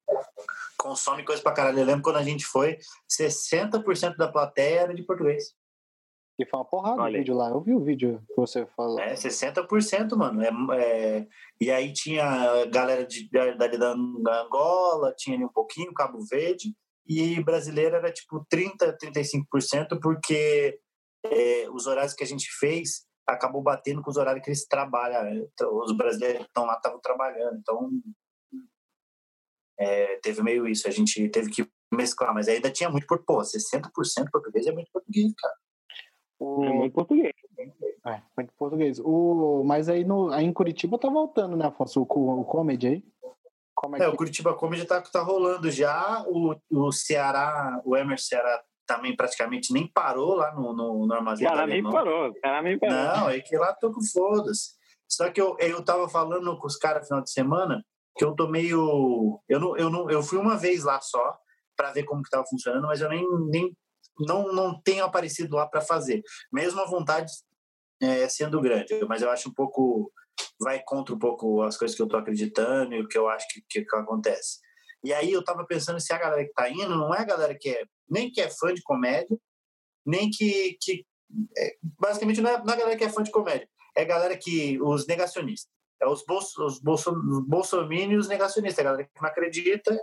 Consome coisa pra caralho. Eu lembro quando a gente foi, 60% da plateia era de português. Que foi uma porrada o Olha aí. vídeo lá. Eu vi o vídeo que você falou. É, 60%, mano. É, é, e aí tinha galera de, da, da, Angola, tinha ali um pouquinho, Cabo Verde, e brasileiro era tipo 30%, 35%, porque é, os horários que a gente fez acabou batendo com os horários que eles trabalham. Então, Os brasileiros que estão lá estavam trabalhando. Então, é, teve meio isso. A gente teve que mesclar, mas ainda tinha muito por pô, 60% português é muito português, cara. O... É muito português. É, muito português. O... Mas aí, no... aí em Curitiba tá voltando, né, Afonso? O, o comedy aí? Como é É, que... o Curitiba Comedy tá, tá rolando já. O, o Ceará, o Emerson Ceará também praticamente nem parou lá no, no, no armazém do Cara, nem parou. Cara, nem parou. Não, é que lá tô com foda-se. Só que eu, eu tava falando com os caras no final de semana que eu tô meio. Eu, não, eu, não, eu fui uma vez lá só para ver como que tava funcionando, mas eu nem, nem não, não tenho aparecido lá para fazer. Mesmo a vontade é, sendo grande, mas eu acho um pouco. Vai contra um pouco as coisas que eu tô acreditando e o que eu acho que, que, que acontece. E aí eu tava pensando se a galera que tá indo não é a galera que é nem que é fã de comédia, nem que, que é, basicamente não é, não é a galera que é fã de comédia, é a galera que os negacionistas, é os bolso, os bolso, os bolsominions negacionistas, é a galera que não acredita,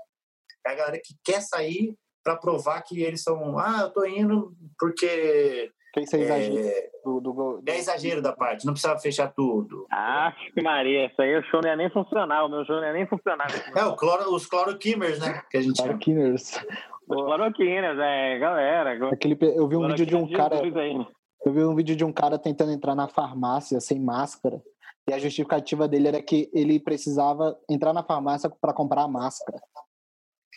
é a galera que quer sair para provar que eles são, ah, eu tô indo porque Que isso é exagero é, do, do, do... é exagero da parte, não precisava fechar tudo. Ah, Maria, isso aí o show não ia nem funcionar. O meu show não ia nem funcionar. É, o cloro, os cloroquimers, né, que a gente chama. Tarkiners. Os cloroquinas, é, galera. Aquele, eu vi um vídeo de um cara, eu vi um vídeo de um cara tentando entrar na farmácia sem máscara. E a justificativa dele era que ele precisava entrar na farmácia para comprar a máscara.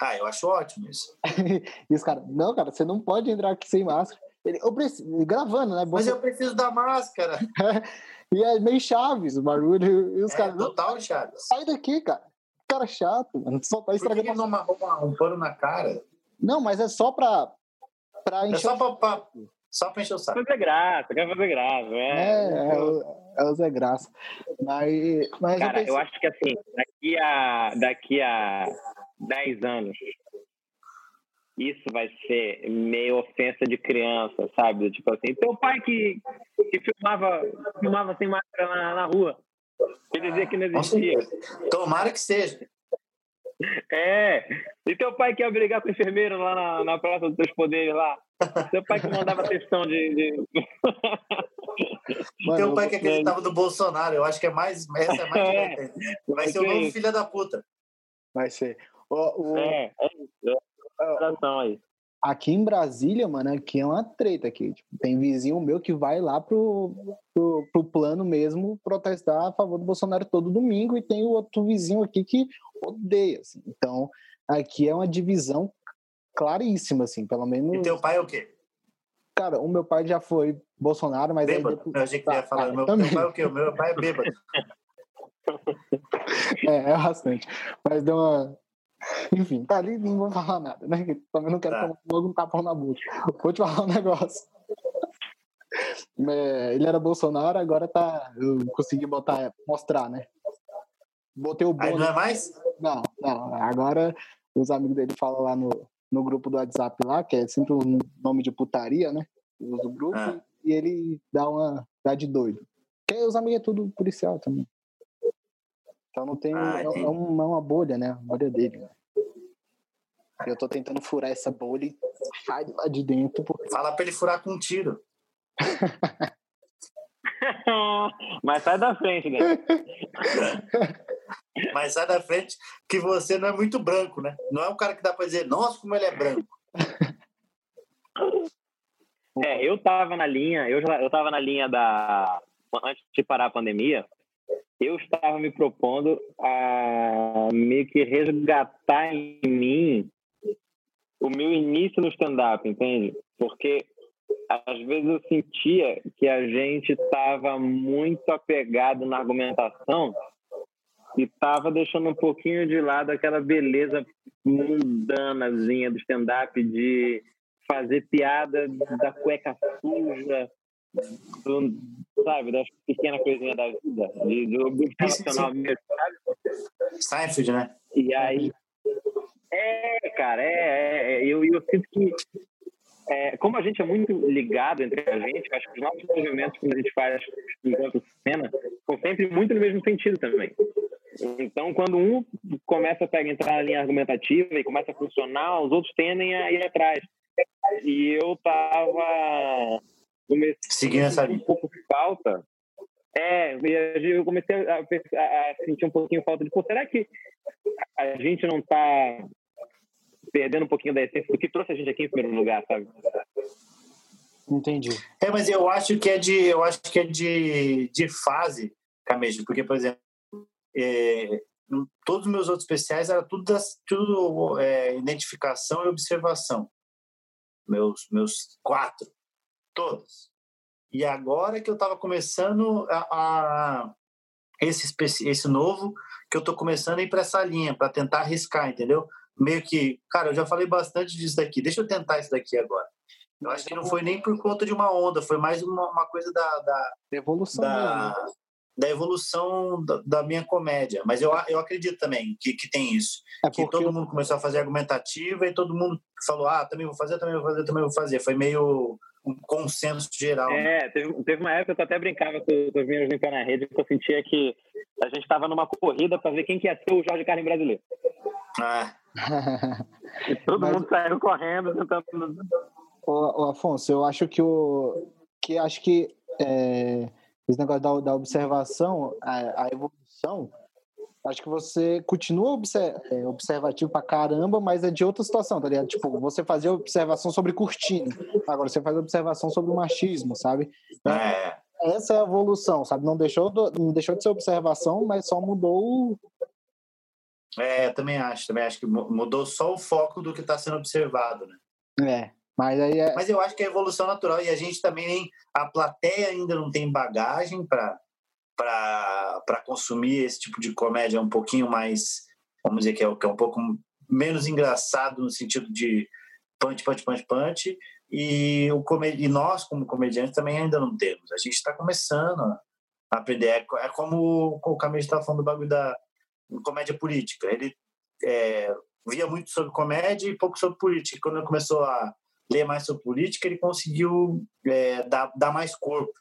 Ah, eu acho ótimo isso. E os caras, não, cara, você não pode entrar aqui sem máscara. Ele, eu preciso, gravando, né? Mas Você- eu preciso da máscara. E é meio chaves o barulho. E os É, caras, não, total, Chaves. sai daqui, cara. Cara chato, mano. Só tá Por que estragando. não um pano na cara? Não, mas é só pra, pra É encher. só pra, pra, Só pra encher o saco. Fazer graça, quer fazer graça. É, É, é, o, é o Zé Graça. Mas, mas Cara, eu, pensei, eu acho que assim, daqui a, daqui a 10 anos, isso vai ser meio ofensa de criança, sabe? Tipo assim, teu pai que, que filmava, filmava sem máscara na, na rua. Ele dizia que não existia. certeza. Tomara que seja. É. E teu pai que ia brigar com o enfermeiro lá na, na Praça dos Três Poderes lá. Teu pai que mandava textão de. de... mano, Teu pai que acreditava no Bolsonaro, eu acho que é mais. Essa é mais É. Vai ser o novo filho da puta. vai ser. O, o- É, é isso. É aí. Aqui em Brasília, mano, aqui é uma treta aqui. Tipo, tem vizinho meu que vai lá pro, pro, pro plano mesmo protestar a favor do Bolsonaro todo domingo e tem o outro vizinho aqui que odeia, assim. Então, aqui é uma divisão claríssima, assim, pelo menos... E teu pai é o quê? Cara, o meu pai já foi Bolsonaro, mas aí Bêbado? depois- Eu achei que tu ia Tá, falar. tá, meu, também. teu pai é o quê? O meu pai é bêbado. É, é bastante. Mas deu uma. Enfim, tá ali não vou falar nada, né? Também não quero Tá. tomar logo um tapão na boca. Vou te falar um negócio. É, ele era Bolsonaro, agora tá. Eu consegui botar, mostrar, né? Botei o Aí não é mais? Não, não. Agora os amigos dele falam lá no, no grupo do WhatsApp lá, que é sempre um nome de putaria, né? Usa o grupo Ah. e ele dá uma. dá de doido. Porque os amigos é tudo policial também. Então não tem. Ah, é, é uma, é uma bolha, né? A bolha dele. Né? Eu tô tentando furar essa bolha e sai de lá de dentro. Porque... Fala pra ele furar com um tiro. Mas sai da frente, né? Mas sai da frente que você não é muito branco, né? Não é um cara que dá pra dizer, nossa, como ele é branco. É, eu tava na linha, eu, já, eu tava na linha da. Antes de parar a pandemia, eu estava me propondo a meio que resgatar em mim o meu início no stand-up, entende? Porque às vezes eu sentia que a gente estava muito apegado na argumentação e estava deixando um pouquinho de lado aquela beleza mundanazinha do stand-up de fazer piada da cueca suja, do, sabe, das pequenas coisinhas da vida, de, do, do relacional mesmo, sabe? Seinfeld, né? E aí. É, cara, é. é, é, eu, eu sinto que. é, como a gente é muito ligado entre a gente, acho que os nossos movimentos que a gente faz enquanto cena são sempre muito no mesmo sentido também. Então, quando um começa a pegar, entrar na linha argumentativa e começa a funcionar, os outros tendem a ir atrás. E eu tava comecei Seguindo essa a sentir linha. um pouco falta. É, eu comecei a, a- sentir um pouquinho falta de, pô, será que a gente não tá perdendo um pouquinho da essência do que trouxe a gente aqui em primeiro lugar, sabe? Entendi. É, mas eu acho que é de, eu acho que é de, de fase, Camejo, porque, por exemplo, é, todos os meus outros especiais era tudo, das, tudo é, identificação e observação. Meus, meus quatro, todos. E agora que eu estava começando a, a- esse, esse novo, que eu estou começando a ir para essa linha, para tentar arriscar, entendeu? Meio que, cara, eu já falei bastante disso daqui, deixa eu tentar isso daqui agora. Eu acho que não foi nem por conta de uma onda, foi mais uma, uma coisa da, da, Evolução da, né? da evolução da, da minha comédia. Mas eu, eu acredito também que, que tem isso. É Que todo mundo começou a fazer argumentativa e todo mundo falou: ah, também vou fazer, também vou fazer, também vou fazer. Foi meio um consenso geral. né? É, teve, teve uma época que eu até brincava com, com os meus limpar na rede, que eu sentia que a gente estava numa corrida para ver quem que ia ser o Jorge Carlos brasileiro. Ah, E todo Mas- mundo saiu correndo, tentando. Ô, ô, Afonso, eu acho que o que acho que é, esse negócio da, da observação, a, a evolução, acho que você continua obser- é, observativo pra caramba, mas é de outra situação, tá ligado? Tipo, você fazia observação sobre cortina, agora você faz observação sobre o machismo, sabe? é. Essa é a evolução, sabe? Não deixou, do- não deixou de ser observação, mas só mudou o. É, eu também acho, também acho que mu- mudou só o foco do que está sendo observado, né? É. Mas aí é. Mas eu acho que é evolução natural e a gente também nem a plateia ainda não tem bagagem para para consumir esse tipo de comédia um pouquinho mais, vamos dizer que é, que é um pouco menos engraçado no sentido de punch, punch, punch, punch. e, o e nós, como comediantes, também ainda não temos. A gente está começando a aprender. É, é como o Camilo estava falando do bagulho da comédia política. Ele é, via muito sobre comédia e pouco sobre política. Quando ele começou a ler mais sobre política, ele conseguiu é, dar, dar mais corpo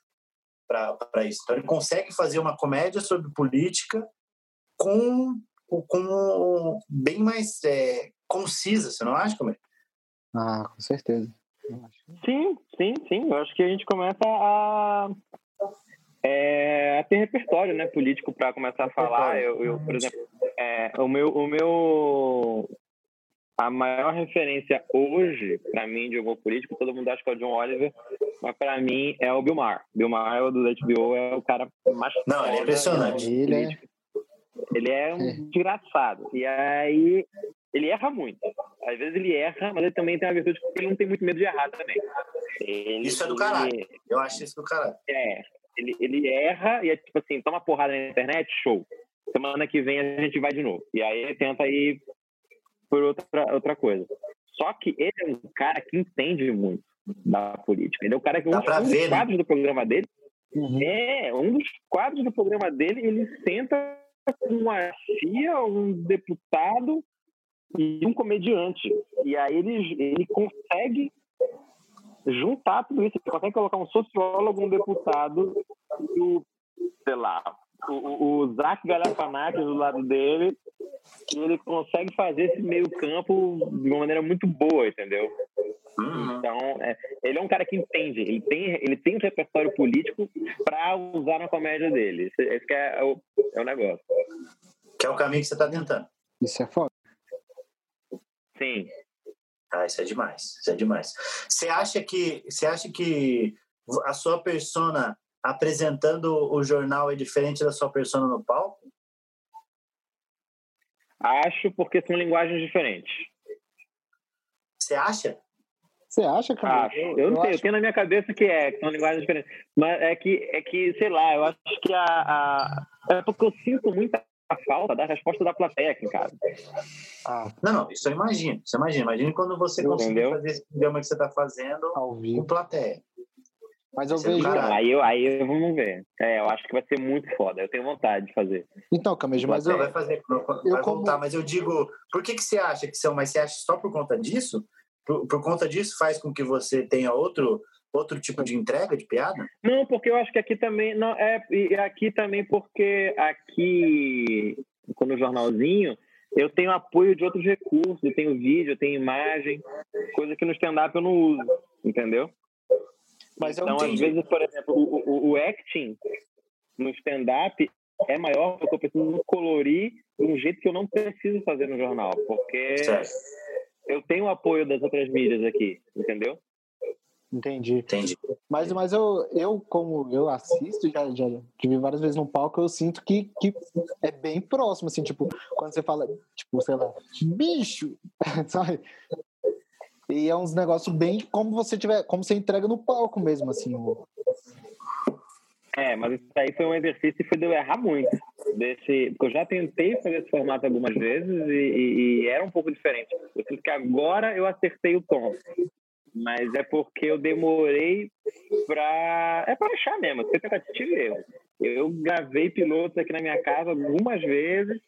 para isso. Então, ele consegue fazer uma comédia sobre política com, com bem mais é, concisa, você não acha, como Ah, com certeza. Sim, sim, sim. Eu acho que a gente começa a, é, a ter repertório né, político para começar a falar. Eu, eu por exemplo, é, o, meu, o meu. A maior referência hoje, para mim, de humor político, todo mundo acha que é o John Oliver, mas para mim é o Bill Maher. Bill Maher, o do HBO, é o cara mais. Não, ele é impressionante. Ele é... ele é um é. desgraçado. E aí ele erra muito. Às vezes ele erra, mas ele também tem a virtude que ele não tem muito medo de errar também. Ele, isso é do caralho. Eu acho isso do caralho. É. Ele, ele erra e é tipo assim, toma porrada na internet, show. Semana que vem a gente vai de novo. E aí ele tenta ir por outra, outra coisa. Só que ele é um cara que entende muito da política. Ele é o cara que Dá um, um dos ver, né? quadros né? do programa dele uhum. é um dos quadros do programa dele. Ele senta com uma tia, um deputado e um comediante. E aí ele, ele consegue juntar tudo isso. Ele consegue colocar um sociólogo, um deputado e o, sei lá, o, o Zac Galifianakis do lado dele e ele consegue fazer esse meio campo de uma maneira muito boa, entendeu? Uhum. Então, é, ele é um cara que entende, ele tem, ele tem um repertório político para usar na comédia dele. Esse, esse é, o, é o negócio. Que é o caminho que você está tentando. Isso é foda. Sim. Ah, isso é demais. Isso é demais. Você acha que você acha que a sua persona apresentando o jornal é diferente da sua persona no palco? Acho porque são linguagens diferentes. Você acha? Você acha, cara? Acho. Eu, eu não sei, acho... eu tenho na minha cabeça que é, que são linguagens diferentes. Mas é que, é que sei lá, eu acho que a, a. É porque eu sinto muita a falta da resposta da plateia aqui em casa. Ah. Não, não, isso eu imagino. Isso eu imagino. Imagine quando você conseguir fazer esse programa que você está fazendo com plateia. Mas eu vejo. Então, aí, eu, aí vamos ver. É, eu acho que vai ser muito foda. Eu tenho vontade de fazer. Então, Camejo, mas eu. Vai fazer, vai eu voltar, como... mas eu digo, por que, que você acha que são? Mas você acha só por conta disso? Por, por conta disso faz com que você tenha outro outro tipo de entrega de piada? Não, porque eu acho que aqui também não é e aqui também porque aqui quando o jornalzinho eu tenho apoio de outros recursos, eu tenho vídeo, eu tenho imagem, coisa que no stand-up eu não uso, entendeu? Mas então, às vezes, por exemplo, o, o, o acting no stand-up é maior porque eu preciso colorir de um jeito que eu não preciso fazer no jornal, porque certo. eu tenho o apoio das outras mídias aqui, entendeu? Entendi. Entendi. Mas, mas eu, eu, como eu assisto, já, já tive várias vezes no palco, eu sinto que, que é bem próximo, assim, tipo, quando você fala, tipo, sei lá, bicho, sabe? E é uns negócios bem como você tiver, como você entrega no palco mesmo, assim. É, mas isso aí foi um exercício e foi de eu errar muito. Desse, porque eu já tentei fazer esse formato algumas vezes e, e, e era um pouco diferente. Eu sinto que agora eu acertei o tom mas é porque eu demorei para é para achar mesmo, foi tentativa e erro. Eu gravei pilotos aqui na minha casa algumas vezes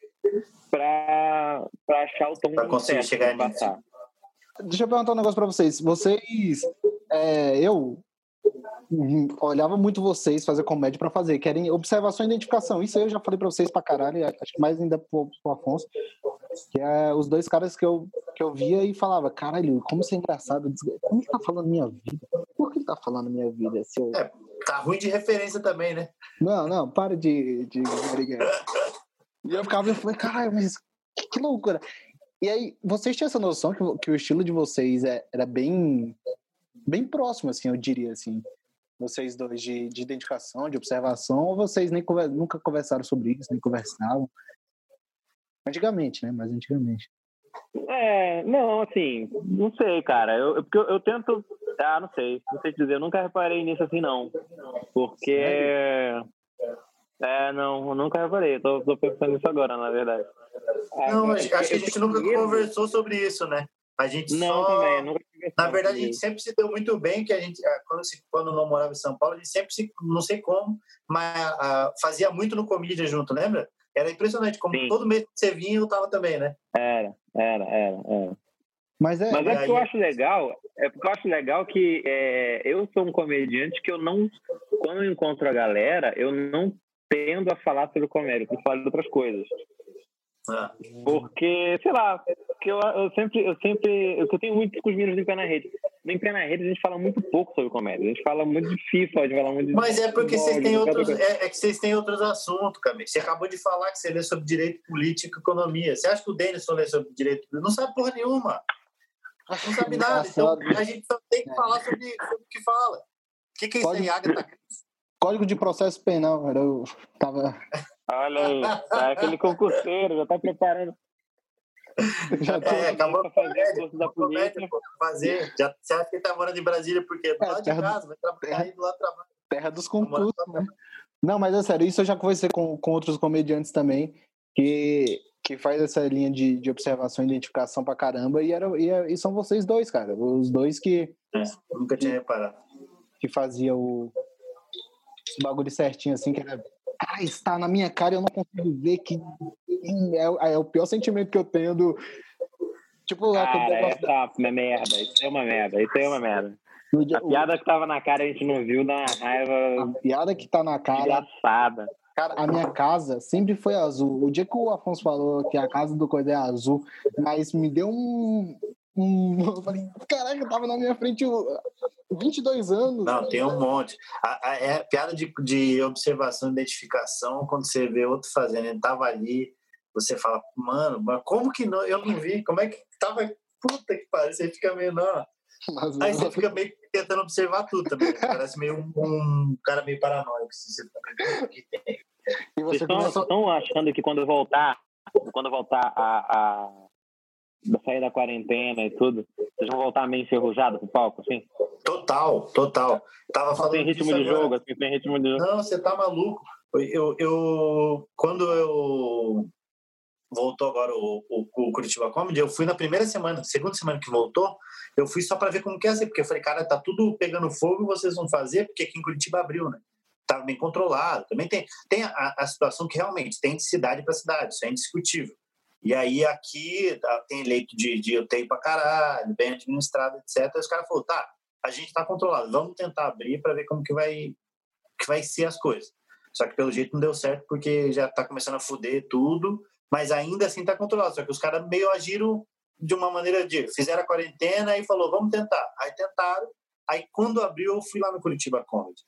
para achar o tom para conseguir chegar passar. Deixa eu perguntar um negócio para vocês. Vocês, é, eu olhava muito vocês fazer comédia para fazer, querem observação e identificação. Isso aí eu já falei para vocês para caralho, acho que mais ainda pro, pro Afonso, que é os dois caras que eu, que eu via e falava, caralho, como isso é engraçado, como ele tá falando minha vida? Por que ele tá falando minha vida? Se eu... É, tá ruim de referência também, né? Não, não, para de, de E eu ficava e falei, caralho, mas que, que, loucura. E aí, vocês tinham essa noção que, que o estilo de vocês é, era bem bem próximo, assim, eu diria, assim vocês dois de, de identificação, de observação, ou vocês nem nunca conversaram sobre isso, nem conversavam? Antigamente, né? Mas antigamente. É, não, assim, não sei, cara. Eu, eu, porque eu, eu, tento. Ah, não sei. Não sei te dizer. Eu nunca reparei nisso assim, não. Porque. É, não, eu nunca reparei. Tô, tô pensando nisso agora, na verdade. não, acho que a gente nunca conversou sobre isso, né? A gente Não, só... também. Nunca Na verdade, a gente sempre se deu muito bem, que a gente, ah, quando, se, quando não morava em São Paulo, a gente sempre se, não sei como, mas ah, fazia muito no comídia junto, lembra? Era impressionante, como Sim. todo mês que você vinha, eu tava também, né? Era, era, era, era. Mas é, Mas é porque eu acho legal, é porque eu acho legal que é, eu sou um comediante que eu não, quando eu encontro a galera, eu não tendo a falar sobre comédia, tento falar de outras coisas. Ah, Porque, sei lá, porque eu, eu sempre, eu sempre, eu tenho muito com os meninos do Pé na Rede. No Em Pé na Rede a gente fala muito pouco sobre comédia, a gente fala muito de FIFA, a gente fala muito de Mas é porque vocês têm outros, é, é que vocês têm outros assuntos, Camille. Você acabou de falar que você lê sobre direito político e economia. Você acha que o Denison lê sobre direito político? Não sabe porra nenhuma. Não sabe nada. Então a gente só tem que falar sobre, sobre o que fala. O que, que é isso aí, Agatha? Código de processo penal, era eu tava Olha aí, tá aquele concurseiro, já tá preparando já tô, É, acabou o curso da Comédia, pô, fazer. Já, você acha que ele tá morando em Brasília porque do É, lado de terra do- casa, vai trabalhar do lado do trabalho. terra dos concursos, né? Não, mas é sério, isso eu já conversei com, com outros comediantes também, que, que faz essa linha de, de observação e identificação pra caramba, e, era, e, é- e são vocês dois, cara. Os dois que, É, nunca tinha reparado. que faziam o, o bagulho certinho, assim, que era. Ah, está na minha cara e eu não consigo ver que. É, é o pior sentimento que eu tenho do. Tipo, lá Cara, é merda, isso é uma merda, isso é uma merda. dia- A piada que tava na cara a gente não viu, dá uma a raiva piada que tá na cara. engraçada. Cara, a minha casa sempre foi azul. O dia que o Afonso falou que a casa do Coisa é azul, mas me deu um. um eu falei, caraca, tava na minha frente o- 22 anos. Não, tem um monte. A, a- é piada de, de observação e identificação, quando você vê outro fazendo, ele tava ali, você fala, mano, mas como que não? Eu não vi, como é que tava? Puta que pariu, você fica meio, não. Mas, Aí você fica meio tentando observar tudo também. Parece meio um, um cara meio paranoico. assim, Você fica meio, "O que tem?" e Vocês você estão, começa. estão achando que quando voltar, quando voltar a, a da sair da quarentena e tudo, vocês vão voltar meio enferrujado pro palco, assim? Total, total. Tava falando Sem ritmo de jogo, assim, sem ritmo de jogo. Não, você tá maluco. Eu, eu, quando eu voltou agora o, o, o Curitiba Comedy, eu fui na primeira semana, segunda semana que voltou, eu fui só para ver como que ia ser, porque eu falei, cara, tá tudo pegando fogo, vocês vão fazer, porque aqui em Curitiba abriu, né? Tá bem controlado. Também tem, tem a, a situação que realmente tem de cidade para cidade, isso é indiscutível. E aí aqui tá, tem leito de, de UTI pra caralho, bem administrado, etc. E os caras falaram, tá, a gente tá controlado, vamos tentar abrir para ver como que vai, que vai ser as coisas. Só que pelo jeito não deu certo porque já tá começando a fuder tudo, mas ainda assim tá controlado. Só que os caras meio agiram de uma maneira de fizeram a quarentena e falou, vamos tentar. Aí tentaram. Aí quando abriu, eu fui lá no Curitiba Comedy.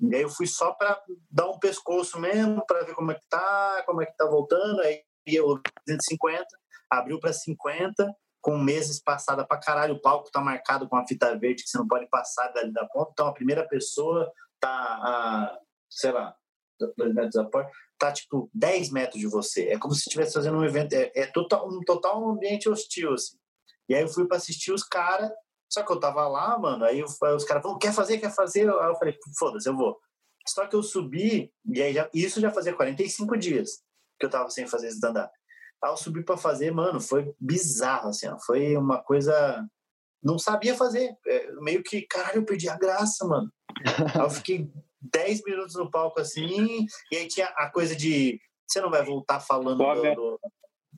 E aí eu fui só para dar um pescoço mesmo, para ver como é que tá, como é que tá voltando. Aí 250, abriu para 50, com meses passada para caralho. O palco tá marcado com a fita verde que você não pode passar dali da ponta. Então a primeira pessoa tá a, sei lá, dois metros da porta, tá tipo 10 metros de você. É como se estivesse fazendo um evento, é, é total, um total ambiente hostil, assim. E aí eu fui para assistir os caras, só que eu tava lá, mano, aí eu, os caras falaram, quer fazer, quer fazer? Aí eu falei, foda-se, eu vou. Só que eu subi, e aí já, isso já fazia 45 dias que eu tava sem fazer stand-up. Aí eu subi para fazer, mano, foi bizarro, assim, ó, foi uma coisa... Não sabia fazer, é, meio que, caralho, eu perdi a graça, mano. Aí eu fiquei 10 minutos no palco assim, e aí tinha a coisa de você não vai voltar falando do,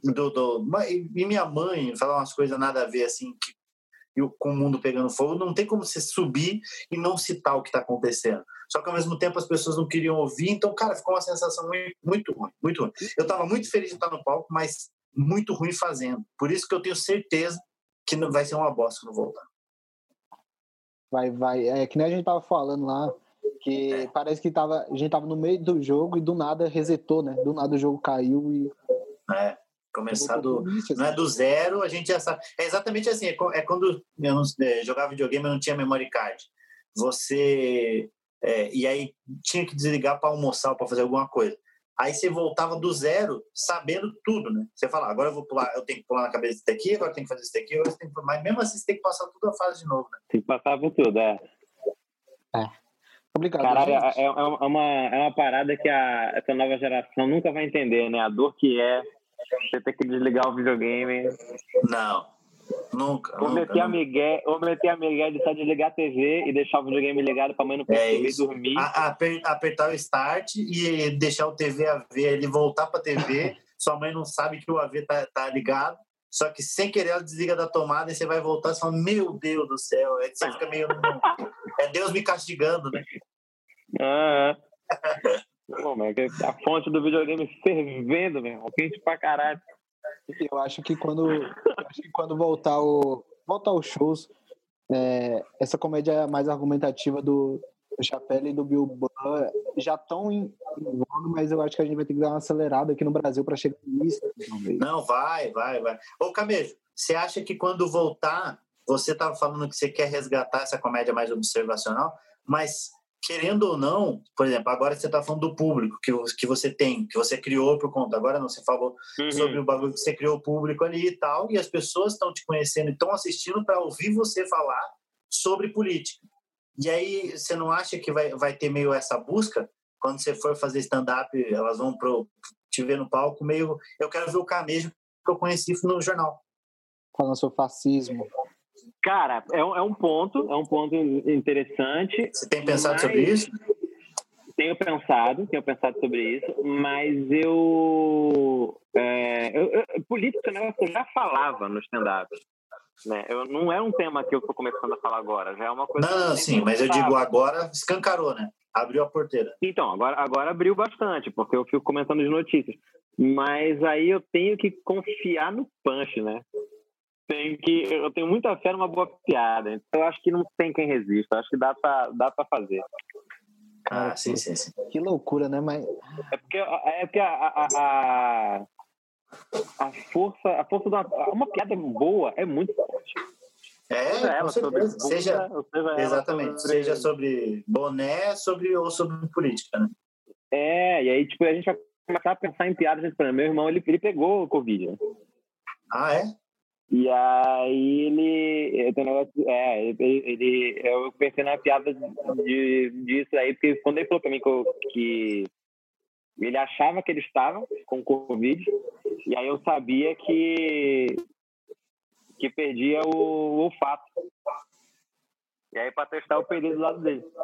do, do, do- E minha mãe falar umas coisas nada a ver assim, que, e o- com o mundo pegando fogo, não tem como você subir e não citar o que está acontecendo. Só que ao mesmo tempo as pessoas não queriam ouvir, então, cara, ficou uma sensação muito, muito ruim, muito ruim. Eu estava muito feliz de estar no palco, mas muito ruim fazendo. Por isso que eu tenho certeza que não vai ser uma bosta quando voltar. Vai, vai. É que nem a gente tava falando lá, que parece que tava, a gente tava no meio do jogo e do nada resetou, né? Do nada o jogo caiu e. É, começar do, não é assim. do zero, a gente já sabe. É exatamente assim, é é quando eu não, é, jogava videogame e não tinha memory card. Você. é, e aí tinha que desligar para almoçar ou para fazer alguma coisa. Aí você voltava do zero, sabendo tudo, né? Você fala, agora eu vou pular, eu tenho que pular na cabeça desse daqui, agora eu tenho que fazer isso daqui, agora eu tenho que... mas mesmo assim você tem que passar tudo a fase de novo, né? Tem que passar por tudo, é. Obrigado. Caralho, é, gente. é uma, é uma parada que a, essa nova geração nunca vai entender, né? A dor que é você ter que desligar o videogame. Não. Nunca. Ou meter a. Miguel, ou meter a Miguel de só desligar a TV e deixar o videogame ligado pra mãe não perceber isso. dormir. A- aper- apertar o start e deixar o TV AV, ele voltar para TV. Sua mãe não sabe que o AV tá, tá ligado. Só que sem querer ela desliga da tomada e você vai voltar e fala: Meu Deus do céu. Aí você fica meio. É Deus me castigando, né? Ah, é. Pô, mas que a fonte do videogame fervendo, meu irmão. Quente pra caralho. Eu acho que quando, eu acho que quando voltar o voltar os shows, é, essa comédia mais argumentativa do, do Chapelle e do Bill Burr já estão em, em voga, mas eu acho que a gente vai ter que dar uma acelerada aqui no Brasil para chegar nisso, talvez. Não, vai, vai, vai. Ô, Camejo, você acha que quando voltar, você estava falando que você quer resgatar essa comédia mais observacional, mas querendo ou não, por exemplo, agora você está falando do público que, que você tem, que você criou por conta. Agora não, você falou Uhum. sobre o bagulho que você criou o público ali e tal, e as pessoas estão te conhecendo e estão assistindo para ouvir você falar sobre política. E aí, você não acha que vai, vai ter meio essa busca? Quando você for fazer stand-up, elas vão pro, te ver no palco, meio. Eu quero ver o camejo que eu conheci no jornal. Falando sobre fascismo. Cara, é um, é um ponto, é um ponto interessante. Você tem pensado Mas- sobre isso? Tenho pensado, tenho pensado sobre isso, mas eu, é, eu, eu política é um que eu já falava no stand-up. Né? Eu, não é um tema que eu estou começando a falar agora, já é uma coisa. Não, não, sim, mas eu digo agora escancarou, né? Abriu a porteira. Então, agora, agora abriu bastante, porque eu fico comentando as notícias. Mas aí eu tenho que confiar no punch, né? Tem que, eu tenho muita fé numa boa piada. Então eu acho que não tem quem resista. Eu acho que dá pra, dá pra fazer. Ah, sim, sim, sim. Que loucura, né? Mas É porque, é porque a, a, a, a força, a força de uma, uma piada boa é muito forte. É, Seja ela sobre Seja, seja ela exatamente. sobre- Seja sobre boné sobre, ou sobre política, né? É, e aí tipo, a gente vai começar a pensar em piadas. Exemplo, meu irmão, ele, ele pegou o Covid, né? Ah, é? E aí ele. um negócio- É, ele, ele- eu pensei na piada de, disso aí, porque quando ele falou pra mim que, eu- que ele achava que ele estava com Covid, e aí eu sabia que, que perdia o, o olfato. E aí, pra testar, eu perdi do lado dele.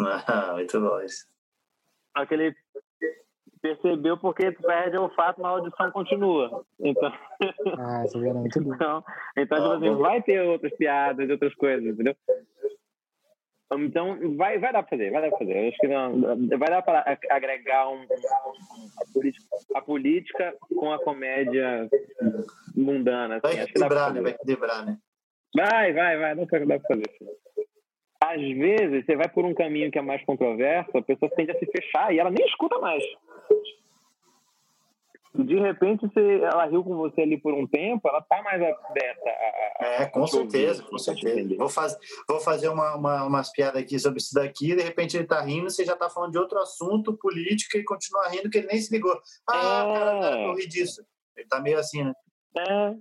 Ah, muito bom isso. Só que ele percebeu porque tu perde o olfato, mas a audição continua. Então. ah, essa era muito bom. Então, então tipo assim, vai ter outras piadas, outras coisas, entendeu? Então, vai, vai dar pra fazer, vai dar pra fazer. Eu acho que não, vai dar pra a- agregar um, a, política, a política com a comédia mundana. Assim, Vai equilibrar, né? Vai equilibrar, né? Vai, vai, vai, dá pra fazer. Às vezes, você vai por um caminho que é mais controverso, a pessoa tende a se fechar e ela nem escuta mais. E de repente, você, ela riu com você ali por um tempo, ela tá mais aberta a, a, É, com te ouvir, certeza, assim, com certeza. entender. Vou, faz, vou fazer uma, uma, umas piadas aqui sobre isso daqui, de repente ele tá rindo, você já tá falando de outro assunto, política, e continua rindo que ele nem se ligou. Ah, É. cara, cara, eu ri disso. Ele tá meio assim, né? É.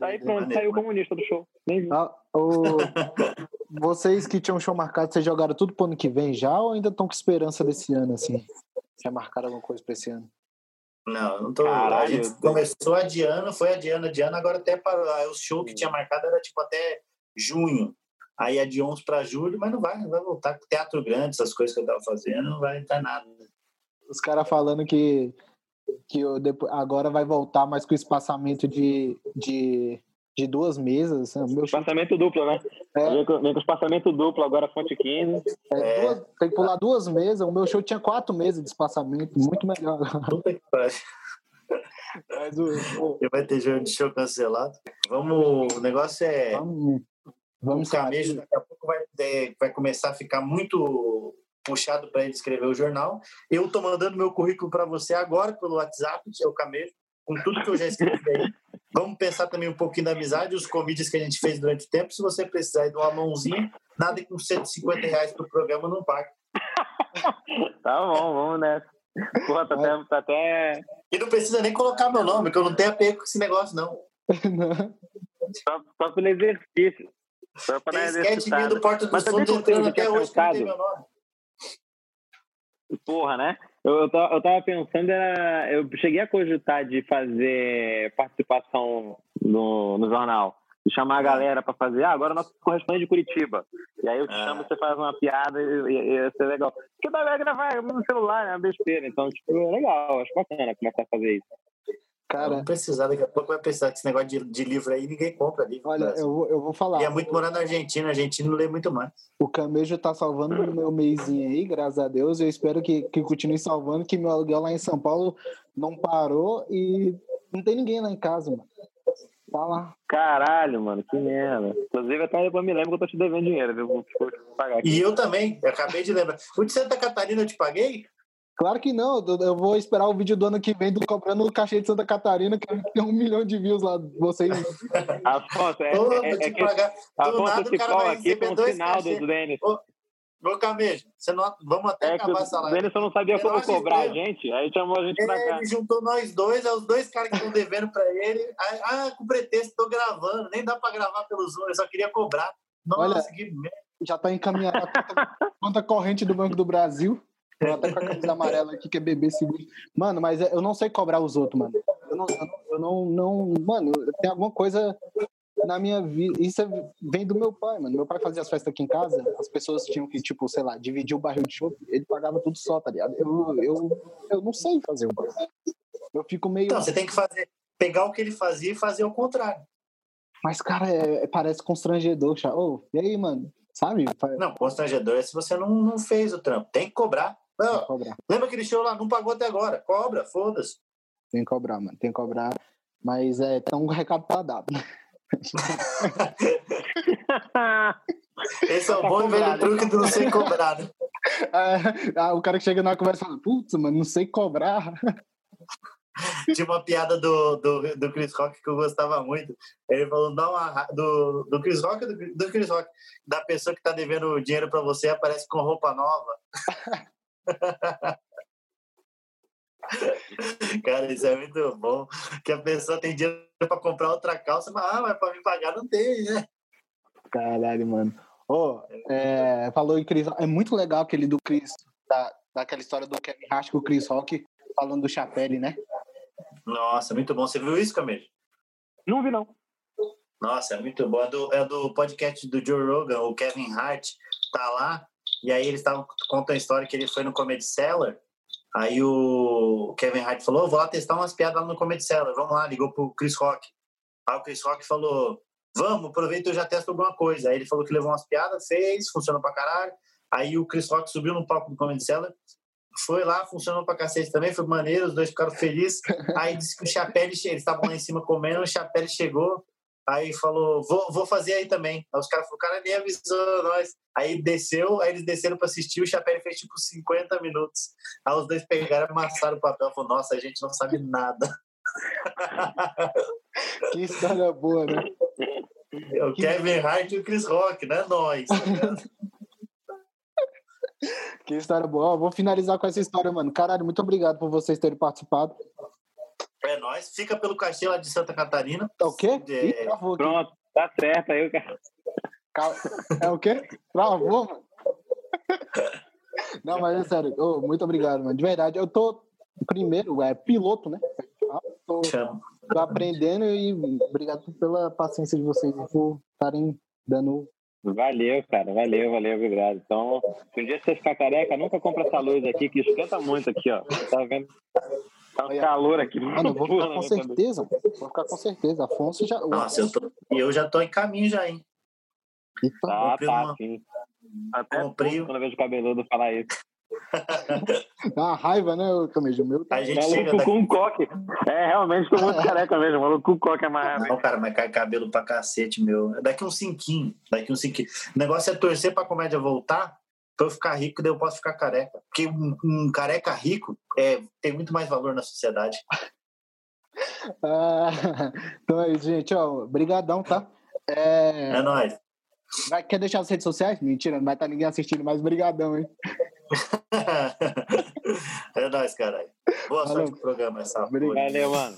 Aí pronto, saiu o comunista do show. Nem vi. Ah, o- Vocês que tinham show marcado, vocês jogaram tudo pro ano que vem já ou ainda estão com esperança desse ano, assim? Já marcaram alguma coisa pra esse ano? Não, eu não tô. Caralho, a gente eu- começou adiando, foi adiando, adiando, agora até para aí o show que tinha marcado era tipo até junho. Aí adiou uns para julho, mas não vai, não vai voltar. Teatro grande, essas coisas que eu tava fazendo, não vai entrar nada. Os caras falando que, que eu depois, agora vai voltar, mas com espaçamento de, de, de duas mesas. assim, o Meu Espaçamento duplo, né? É. Vem, com, vem com espaçamento duplo, agora fonte 15. é É. duas- tem que pular duas mesas. O meu show tinha quatro mesas de espaçamento, muito melhor. Puta que pariu. Mas o- o- Vai ter jogo de show cancelado. Vamos, o negócio é. vamos, vamos o camejo daqui a pouco vai, é, vai começar a ficar muito puxado para ele escrever o jornal. Eu estou mandando meu currículo para você agora pelo WhatsApp, seu camejo, com tudo que eu já escrevi aí. Vamos pensar também um pouquinho da amizade, os comídios que a gente fez durante o tempo. Se você precisar de uma mãozinha, nada com 150 reais pro programa não paga. Tá bom, vamos nessa. Porra, tá até, tá até E não precisa nem colocar meu nome, que eu não tenho apego com esse negócio, não. só, só pelo exercício. Só pra Tem sketch do que eu entrando tinha até hoje, que não tem meu nome. Porra, né? Eu, eu, tava, eu tava pensando, era, eu cheguei a cogitar de fazer participação no, no jornal. de chamar a galera para fazer, ah, agora nosso correspondente de Curitiba. E aí eu te Ah. chamo, você faz uma piada e, e, e ia ser legal. Porque dá pra gravar no celular, é uma besteira. Então, tipo, é legal, acho bacana começar a fazer isso. Cara, Vamos precisar, daqui a pouco vai precisar desse negócio de, de livro aí, ninguém compra livro. olha, eu vou, eu vou falar. E é muito morar na Argentina, a Argentina não lê muito mais. O Camejo tá salvando o meu mêsinho aí, graças a Deus. Eu espero que, que continue salvando, que meu aluguel lá em São Paulo não parou e não tem ninguém lá em casa, mano. Tá lá. Caralho, mano, que merda. Inclusive, até depois me lembro que eu tô te devendo dinheiro, viu? Vou vou te pagar aqui. E eu também, eu acabei de lembrar. O de Santa Catarina eu te paguei? Claro que não, eu- vou esperar o vídeo do ano que vem do cobrando o cachê de Santa Catarina, que tem um milhão de views lá. Vocês. Afonso, é, Ô, é, é te que Afonso o call vai aqui um dois sinal do Denis. Ô, Camejo, você não, vamos até É acabar o essa live. Denison não sabia É como cobrar a gente, aí chamou a gente pra É, cá. ele juntou nós dois, é os dois caras que estão devendo pra ele. Ah, com pretexto, tô gravando. Nem dá pra gravar pelo Zoom, eu só queria cobrar. Nossa, Olha, que merda. Já tá encaminhado a conta, conta corrente do Banco do Brasil. Tô até com a camisa amarela aqui, que é bebê seguro. Mano, mas eu não sei cobrar os outros, mano. Eu não, eu não, eu não, Mano, tem alguma coisa na minha vida. Isso é- vem do meu pai, mano. Meu pai fazia as festas aqui em casa, as pessoas tinham que, tipo, sei lá, dividir o barril de chopp, ele pagava tudo só, tá ligado? Eu, eu, eu não sei fazer o bagulho. Eu fico meio. Então, você tem que fazer, pegar o que ele fazia e fazer o contrário. Mas, cara, é- parece constrangedor, chá. Ô, e aí, mano? Sabe? Não, constrangedor é se você não, não fez o trampo. Tem que cobrar. Não, cobrar. lembra aquele show lá? Não pagou até agora. Cobra, foda-se. Tem que cobrar, mano. Tem que cobrar. Mas é, o recado tá dado. né? Esse é o Tá bom e velho truque do não ser cobrado. Ah, o cara que chega na conversa fala, putz, mano, não sei cobrar. Tinha uma piada do, do, do Chris Rock que eu gostava muito. Ele falou, dá uma, do, do Chris Rock do, do Chris Rock? Da pessoa que tá devendo dinheiro pra você aparece com roupa nova. Cara, isso é muito bom. Que a pessoa tem dinheiro pra comprar outra calça, mas, ah, mas pra me pagar não tem, né? Caralho, mano. Ô, é, falou em Chris É muito legal aquele do Chris, da, daquela história do Kevin Hart com o Chris Rock, falando do Chapelle, né? Nossa, muito bom. Você viu isso, Camilo? Não vi, não. Nossa, é muito bom. É do, é do podcast do Joe Rogan, o Kevin Hart tá lá, e aí eles estavam contando a história que ele foi no Comedy Cellar. Aí o Kevin Hart falou: vou lá testar umas piadas lá no Comedy Cellar. Vamos lá, ligou pro Chris Rock. Aí o Chris Rock falou: Vamos, aproveita eu já testo alguma coisa. Aí ele falou que levou umas piadas, fez, funcionou pra caralho. Aí o Chris Rock subiu no palco do Comedy Cellar, foi lá, funcionou pra cacete também, foi maneiro, os dois ficaram felizes. Aí disse que o Chapelle, eles estavam lá em cima comendo, o Chapelle chegou, aí falou, vou, vou fazer aí também. Aí os caras falaram, o cara nem avisou nós. Aí desceu, aí eles desceram pra assistir, o Chapelle fez tipo 50 minutos. Aí os dois pegaram, amassaram o papel, falaram, nossa, a gente não sabe nada. Que história boa, né? o Kevin Hart e o Chris Rock, né? Nós. Que história boa. Ó, vou finalizar com essa história, mano. Caralho, muito obrigado por vocês terem participado. É nós. Fica pelo cachê lá de Santa Catarina. É o quê? É. Ih, travou aqui. Pronto, tá certo. Aí. Cal- É o quê? Travou, mano. Não, mas é sério. Ô, muito obrigado, mano. De verdade, eu tô primeiro, é piloto, né? Tô, tô aprendendo e obrigado pela paciência de vocês por estarem dando. Valeu, cara. Valeu, valeu, obrigado. Então, se um dia você ficar careca, nunca compra essa luz aqui, que esquenta muito aqui, ó. Tá vendo? Tá um calor aqui. Mano, eu vou ficar com cabeça. certeza. Vou ficar com certeza. Afonso já. Nossa, eu, tô, e eu já tô em caminho já, hein? Eita, Tá, comprei tá, uma- sim. Até comprei- quando eu vejo o cabeludo falar isso. dá uma raiva, né, ô Camejo? Meu tá- A gente chega Maluco daqui. com um coque. É, realmente, tô muito careca mesmo. Maluco com coque é mais. Não, cara, mas cai cabelo pra cacete, meu. Daqui uns cinquinho. Daqui uns cinquinho. O negócio é torcer pra comédia voltar para eu ficar rico, daí eu posso ficar careca. Porque um, um careca rico é, tem muito mais valor na sociedade. ah, então é aí, gente, obrigadão tá? É, é nóis. Vai, quer deixar as redes sociais? Mentira, não vai estar ninguém assistindo, mas brigadão, hein? é nóis, caralho. Boa Valeu. sorte pro programa, essa Obrigado. Valeu, mano.